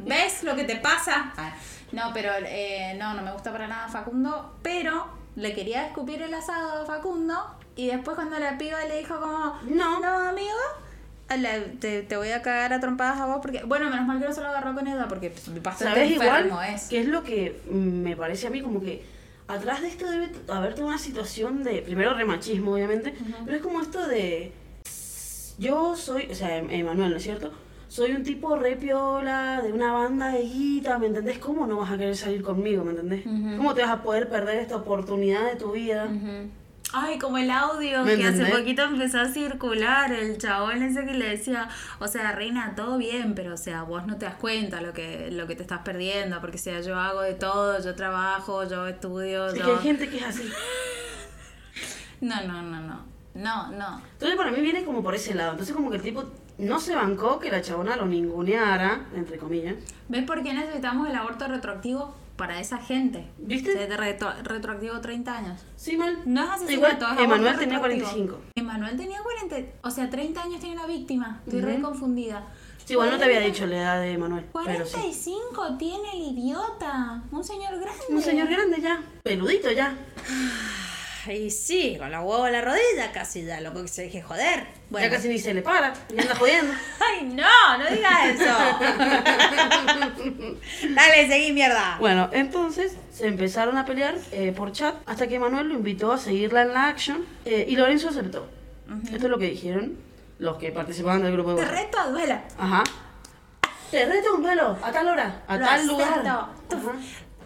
¿Ves lo que te pasa? Ah, No, pero eh, no, no me gusta para nada Facundo, pero le quería escupir el asado a Facundo y después cuando la piba le dijo como, No. no, amigo, te, te voy a cagar a trompadas a vos porque, bueno, menos mal que no se lo agarró con ella porque bastante ¿Sabes igual? es. Que es lo que me parece a mí como que atrás de esto debe haber toda una situación de, primero remachismo obviamente, pero es como esto de, yo soy, o sea, Em- Emanuel, ¿no es cierto? Soy un tipo re piola, de una banda de guita, ¿me entendés? ¿Cómo no vas a querer salir conmigo, ¿me entendés? ¿Cómo te vas a poder perder esta oportunidad de tu vida? Ay, como el audio ¿Me que hace poquito empezó a circular, el chabón ese que le decía, o sea, reina, todo bien, pero o sea, vos no te das cuenta lo que, lo que te estás perdiendo, porque o sea, yo hago de todo, yo trabajo, yo estudio, yo... que hay gente que es así. <laughs> No, no, no, no, no, no. Entonces para mí viene como por ese lado. Entonces como que el tipo no se bancó que la chabona lo ninguneara, entre comillas. ¿Ves por qué necesitamos el aborto retroactivo? Para esa gente. ¿Viste? O sea, de retro- retroactivo 30 años. Sí, mal. No es asesinato, Igual, es Emanuel tenía retroactivo. 45. Emanuel tenía 40, o sea, 30 años tiene la víctima. Estoy re Ujú. confundida. Sí, igual no te había dicho la edad de Emanuel, pero sí. 45 tiene el idiota. Un señor grande. Un señor grande ya, peludito ya. <sighs> Y sí, con la huevo en la rodilla casi ya, loco que se deje joder. Bueno. Ya casi ni se le para, y anda jodiendo. <laughs> Ay, no, no digas eso. <laughs> Dale, seguí, mierda. Bueno, entonces se empezaron a pelear eh, por chat hasta que Emanuel lo invitó a seguirla en la action eh, y Lorenzo aceptó. Esto es lo que dijeron los que participaban del grupo de Te reto a duela. Ajá. Te reto a un duelo, a tal hora, a Lo tal lugar. acepto. Ajá.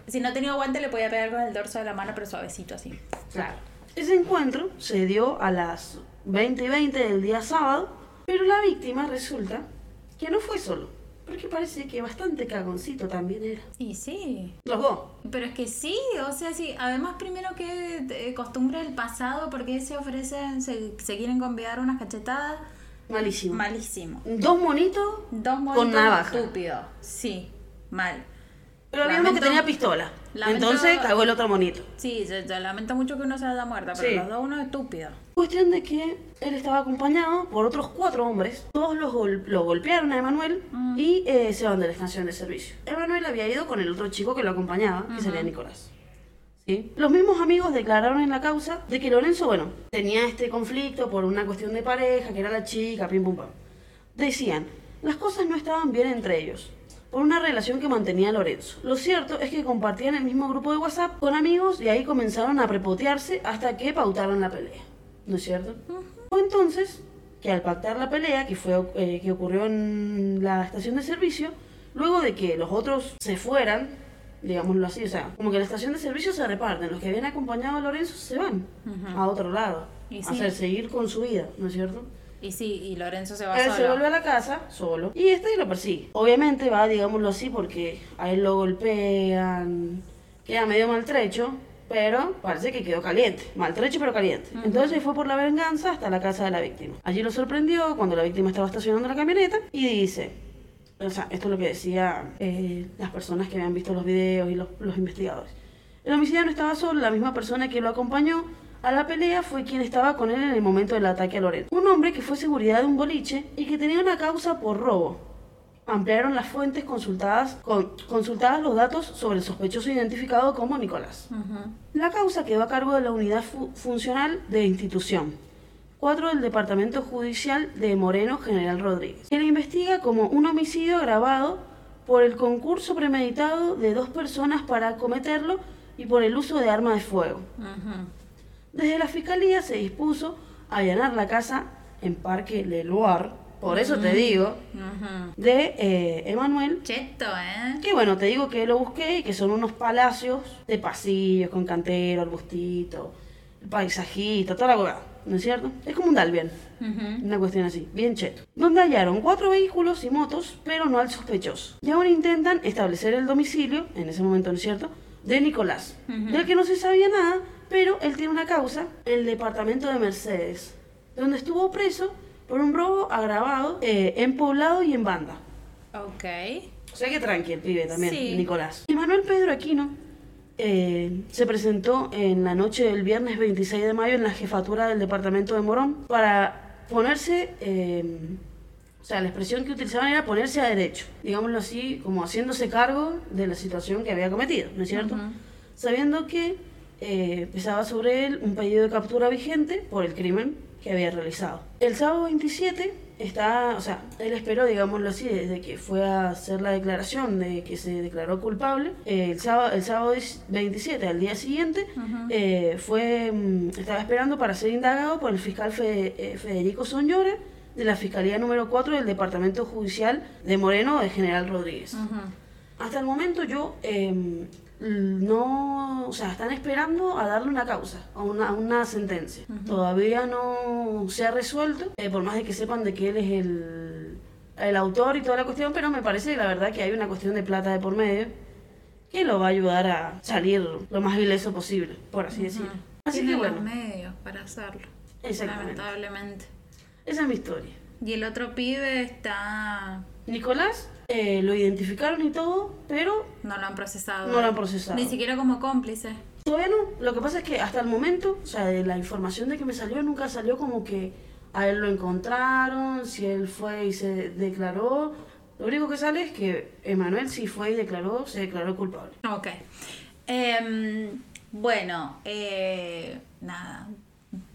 Si no tenía guante, le podía pegar con el dorso de la mano, pero suavecito así. Claro. Ese encuentro se dio a las 20 y 20 del día sábado, pero la víctima resulta que no fue solo, porque parece que bastante cagoncito también era. Y sí. Los dos. Pero es que sí, o sea, sí. Además, primero que eh, costumbre del pasado, porque se ofrecen, se, se quieren convidar unas cachetadas. Malísimo. Malísimo. Dos monitos, Dos monitos Con navaja. estúpidos. Sí, mal. Pero había uno que tenía pistola. lamento- Entonces cagó el otro monito. Sí, yo, yo lamento mucho que uno se haya muerto, pero Sí. los dos uno estúpido. Cuestión de que él estaba acompañado por otros cuatro hombres. Todos los gol- lo golpearon a Emanuel y eh, se van de la estación de servicio. Emanuel había ido con el otro chico que lo acompañaba, que sería Nicolás. ¿sí? Los mismos amigos declararon en la causa de que Lorenzo, bueno, tenía este conflicto por una cuestión de pareja, que era la chica, pim pum pam. Decían, las cosas no estaban bien entre ellos por una relación que mantenía Lorenzo. Lo cierto es que compartían el mismo grupo de WhatsApp con amigos y ahí comenzaron a prepotearse hasta que pautaron la pelea. ¿No es cierto? Fue entonces que al pactar la pelea, que, fue, eh, que ocurrió en la estación de servicio, luego de que los otros se fueran, digámoslo así, o sea, como que la estación de servicio se reparten, los que habían acompañado a Lorenzo se van a otro lado, a hacer, seguir con su vida, ¿no es cierto? Y sí, y Lorenzo se va él solo. se vuelve a la casa solo y este lo persigue. Obviamente va, digámoslo así, porque a él lo golpean, queda medio maltrecho, pero parece que quedó caliente, maltrecho pero caliente. Entonces fue por la venganza hasta la casa de la víctima. Allí lo sorprendió cuando la víctima estaba estacionando la camioneta y dice, o sea, esto es lo que decían eh, las personas que habían visto los videos y los, los investigadores. El homicidio no estaba solo, la misma persona que lo acompañó a la pelea fue quien estaba con él en el momento del ataque a Lorenzo. Un hombre que fue seguridad de un boliche y que tenía una causa por robo. Ampliaron las fuentes consultadas, con, consultadas los datos sobre el sospechoso identificado como Nicolás. La causa quedó a cargo de la unidad fu- funcional de institución. Cuatro del Departamento Judicial de Moreno General Rodríguez, que la investiga como un homicidio agravado por el concurso premeditado de dos personas para cometerlo y por el uso de arma de fuego. Ujú. Desde la fiscalía se dispuso a allanar la casa en Parque Leloir, por eso te digo, de eh, Emanuel. Cheto, ¿eh? Que bueno, te digo que lo busqué y que son unos palacios de pasillos con cantero, arbustito, paisajista, toda la hueá, ¿no es cierto? Es como un Dalbian, Ujú. una cuestión así, bien cheto. Donde hallaron cuatro vehículos y motos, pero no al sospechoso. Y aún intentan establecer el domicilio, en ese momento, ¿no es cierto?, de Nicolás, del que no se sabía nada, pero él tiene una causa en el departamento de Mercedes, donde estuvo preso por un robo agravado eh, en poblado y en banda. Ok. O sea que tranqui el pibe también, Sí. Nicolás. Y Manuel Pedro Aquino eh, se presentó en la noche del viernes 26 de mayo en la jefatura del departamento de Morón para ponerse, eh, o sea, la expresión que utilizaban era ponerse a derecho, digámoslo así, como haciéndose cargo de la situación que había cometido, ¿no es cierto? Sabiendo que eh, pesaba sobre él un pedido de captura vigente por el crimen que había realizado. El sábado 27 está, o sea, él esperó, digámoslo así, desde que fue a hacer la declaración de que se declaró culpable. eh, el, sábado, el sábado 27, al día siguiente, eh, fue, mm, estaba esperando para ser indagado por el fiscal Fe- eh, Federico Soñora de la Fiscalía número 4 del Departamento Judicial de Moreno de General Rodríguez. Ujú. Hasta el momento yo eh, no, o sea, están esperando a darle una causa, a una, a una sentencia. Todavía no se ha resuelto, eh, por más de que sepan de que él es el, el autor y toda la cuestión, pero me parece la verdad que hay una cuestión de plata de por medio que lo va a ayudar a salir lo más ileso posible, por así decirlo. Así Tiene que bueno, los medios para hacerlo. Exactamente. Lamentablemente. esa es mi historia. Y el otro pibe está. Nicolás eh, lo identificaron y todo, pero No lo han procesado. No lo han procesado. Ni siquiera como cómplice. Todavía no. Lo que pasa es que hasta el momento, o sea, de la información de que me salió, nunca salió como que a él lo encontraron, si él fue y se declaró. Lo único que sale es que Emanuel sí fue y declaró, se declaró culpable. Ok. Em, bueno, eh, nada.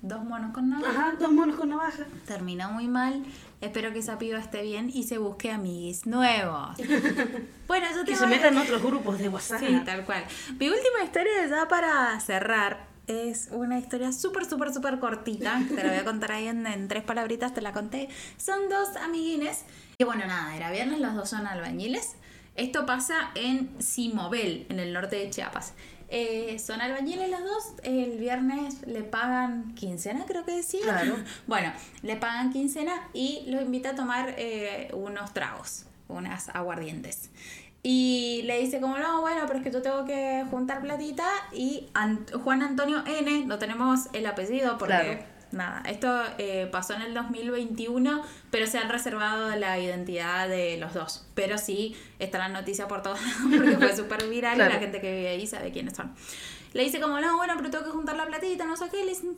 Dos monos con nada. Ajá, dos monos con navaja. Terminó muy mal. Espero que esa piba esté bien y se busque amiguis nuevos. <laughs> bueno, yo Que tengo... se metan en otros grupos de WhatsApp. Sí, tal cual. Mi última historia ya para cerrar es una historia súper, súper, súper cortita. Te la voy a contar ahí en, en tres palabritas, te la conté. Son dos amiguines. Y bueno, nada, era viernes, los dos son albañiles. Esto pasa en Simobel, en el norte de Chiapas. Eh, son albañiles los dos. El viernes le pagan quincena, creo que decía. Claro. <laughs> Bueno, le pagan quincena y los invita a tomar eh, unos tragos, unas aguardientes. Y le dice como, no, bueno, pero es que yo tengo que juntar platita. Y Ant- Juan Antonio N, no tenemos el apellido porque... Claro. Nada, esto eh, pasó en el 2021, pero se han reservado la identidad de los dos. Pero sí, está la noticia por todos <laughs> lados porque fue súper viral y la gente que vive ahí sabe quiénes son. Le dice como, no, bueno, pero tengo que juntar la platita, no sé qué. Le dicen,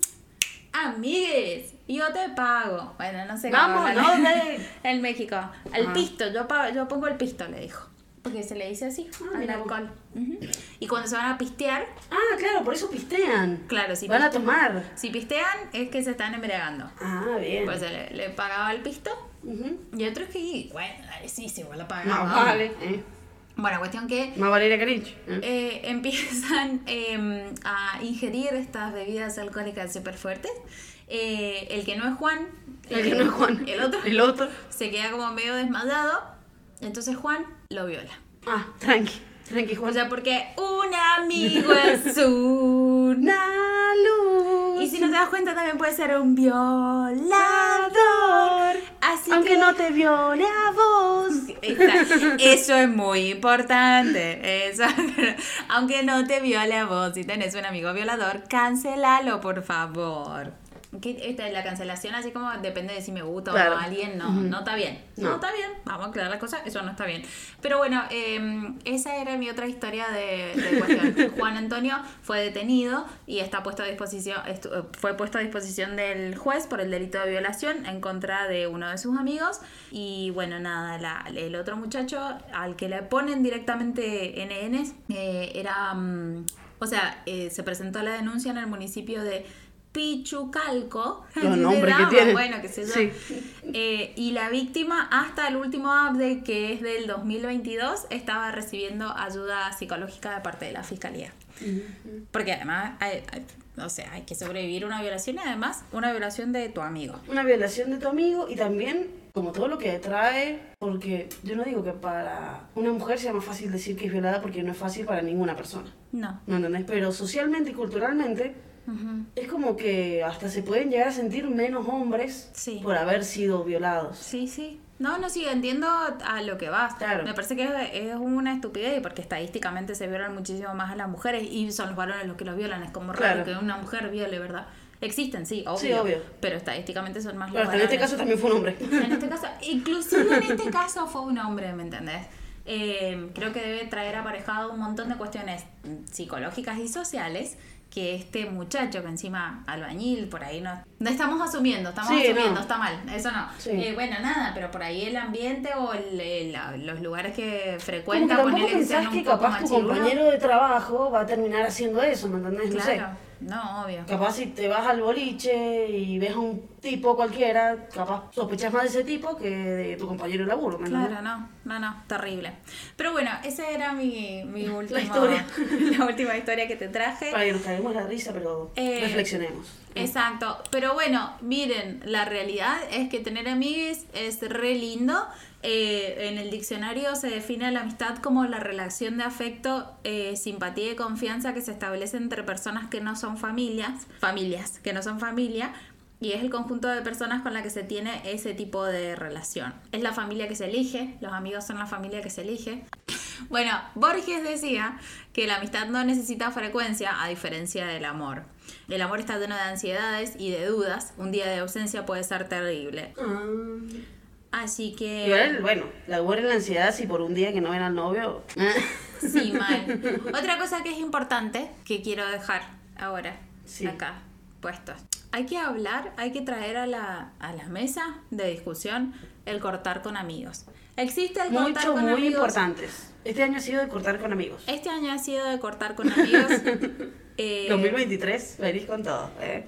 amigues, yo te pago. Bueno, no sé cómo Vamos, hablan ¿dónde? En México. El pisto, yo, pago- yo pongo el pisto, le dijo. Porque se le dice así, Ah, al alcohol. Y cuando se van a pistear, Ah, claro, por eso pistean. claro, si, Van a tomar. si pistean es que se están embriagando. Ah, bien. Pues se le, le pagaba el pisto y otros que, bueno, dale, sí, sí, igual la No, pagaba. vale. eh. Bueno, cuestión que Más Valeria Carinch. eh. eh, <laughs> empiezan eh, a ingerir estas bebidas alcohólicas súper fuertes. Eh, el que no es Juan, El que no es Juan. el otro, El otro. se queda como medio desmayado. Entonces Juan lo viola. Ah, tranqui. Tranqui, Juan. O sea, porque un amigo es <laughs> una. Luz. Y si no te das cuenta, también puede ser un violador. Así Aunque que no te viole a vos. <laughs> Eso es muy importante. Eso, <laughs> aunque no te viole a vos, si tenés un amigo violador, cancelalo, por favor. Que esta es la cancelación, así como depende de si me gusta Claro. o no a alguien, no, no está bien. No. No. está bien, vamos a aclarar las cosas, eso no está bien. Pero bueno, eh, esa era mi otra historia de, de cuestión. <laughs> Juan Antonio fue detenido y está puesto a disposición, fue puesto a disposición del juez por el delito de violación en contra de uno de sus amigos. Y bueno, nada, la- el otro muchacho al que le ponen directamente NN eh, era, mm, o sea, eh, se presentó la denuncia en el municipio de Pichucalco. Los nombres que tienen. Bueno, que se Sí. eh, y la víctima, hasta el último update, que es del 2022, estaba recibiendo ayuda psicológica de parte de la fiscalía. Porque además, hay, hay- o sea, hay que sobrevivir a una violación y además una violación de tu amigo. Una violación de tu amigo y también como todo lo que trae, porque yo no digo que para una mujer sea más fácil decir que es violada porque no es fácil para ninguna persona. No. ¿No entendés? Pero socialmente y culturalmente Es como que hasta se pueden llegar a sentir menos hombres Sí. por haber sido violados. Sí, sí. No, no, sí, entiendo a lo que vas. Claro. Me parece que es, una estupidez porque estadísticamente se violan muchísimo más a las mujeres y son los varones los que los violan. Es como raro Claro. que una mujer viole, ¿verdad? Existen, sí, obvio. Sí, obvio. Pero estadísticamente son más Pero en este caso también fue un hombre. En este caso, <laughs> inclusive en este caso fue un hombre, ¿me entendés? Eh, creo que debe traer aparejado un montón de cuestiones psicológicas y sociales que este muchacho, que encima albañil, por ahí no... No estamos asumiendo, estamos Sí, asumiendo, no. está mal, eso no. Sí. Eh, bueno, nada, pero por ahí el ambiente o el- los lugares que frecuenta, ponele que sean un que poco capaz tu compañero de trabajo va a terminar haciendo eso, ¿me entendés? No sé. Claro, no, obvio. Capaz si te vas al boliche y ves a un tipo cualquiera, capaz sospechas más de ese tipo que de tu compañero de laburo, ¿me? Claro, no, no, no, terrible. Pero bueno, esa era mi, mi última historia. <laughs> la última historia que te traje. Para que nos caguemos la risa, pero Eh, reflexionemos. Exacto, pero bueno, miren, la realidad es que tener amigues es re lindo. Eh, en el diccionario se define la amistad como la relación de afecto, eh, simpatía y confianza que se establece entre personas que no son familias, familias que no son familia, y es el conjunto de personas con la que se tiene ese tipo de relación. Es la familia que se elige, los amigos son la familia que se elige. <laughs> Bueno, Borges decía que la amistad no necesita frecuencia a diferencia del amor. El amor está lleno de ansiedades y de dudas. Un día de ausencia puede ser terrible. Ah. Así que... Igual, bueno, la guarda la ansiedad si por un día que no ven al novio. Sí, mal. <laughs> Otra cosa que es importante que quiero dejar ahora Sí. acá Hay que hablar, hay que traer a la, a la mesa de discusión el cortar con amigos. Existe el cortar Muchos con muy amigos. importantes. Este año ha sido de cortar con amigos. Este año ha sido de cortar con amigos. <laughs> Eh, 2023, venís con todo. ¿eh?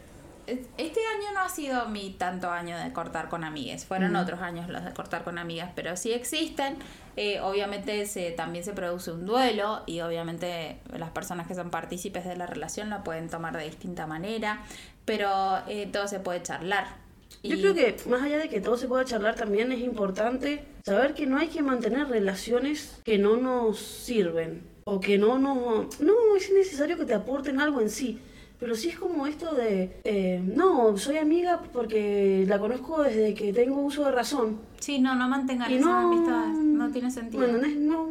Este año no ha sido mi tanto año de cortar con amigas, fueron otros años los de cortar con amigas, pero sí existen. Eh, obviamente se, también se produce un duelo y obviamente las personas que son partícipes de la relación lo pueden tomar de distinta manera, pero eh, todo se puede charlar. Yo creo que más allá de que todo se pueda charlar, también es importante saber que no hay que mantener relaciones que no nos sirven o que no nos... No es necesario que te aporten algo en sí, pero sí es como esto de, eh, no, soy amiga porque la conozco desde que tengo uso de razón. Sí, no, no mantengan Y esas no... amistades, no tiene sentido. ¿Me entendés? No,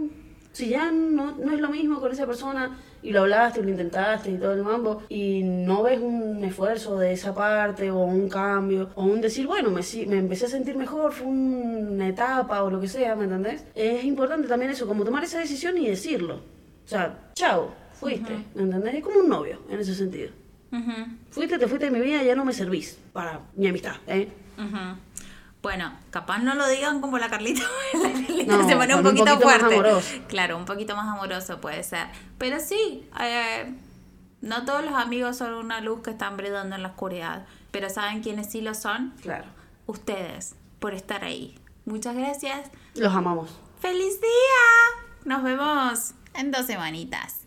si ya no, no es lo mismo con esa persona y lo hablaste, lo intentaste y todo el mambo y no ves un esfuerzo de esa parte o un cambio o un decir, bueno, me, me empecé a sentir mejor, fue una etapa o lo que sea, ¿me entendés? Es importante también eso, como tomar esa decisión y decirlo. O sea, chao, fuiste, ¿me entendés? Es como un novio en ese sentido. Ujú. Fuiste, te fuiste de mi vida, ya no me servís para mi amistad, ¿eh? Ujú. Bueno, capaz no lo digan como la Carlita. <laughs> La Carlita No, se pone un con un poquito, poquito más fuerte. amoroso. Claro, un poquito más amoroso puede ser. Pero sí, eh, no todos los amigos son una luz que están brillando en la oscuridad. Pero ¿saben quiénes sí lo son? Claro. Ustedes, por estar ahí. Muchas gracias. Los amamos. ¡Feliz día! Nos vemos en dos semanitas.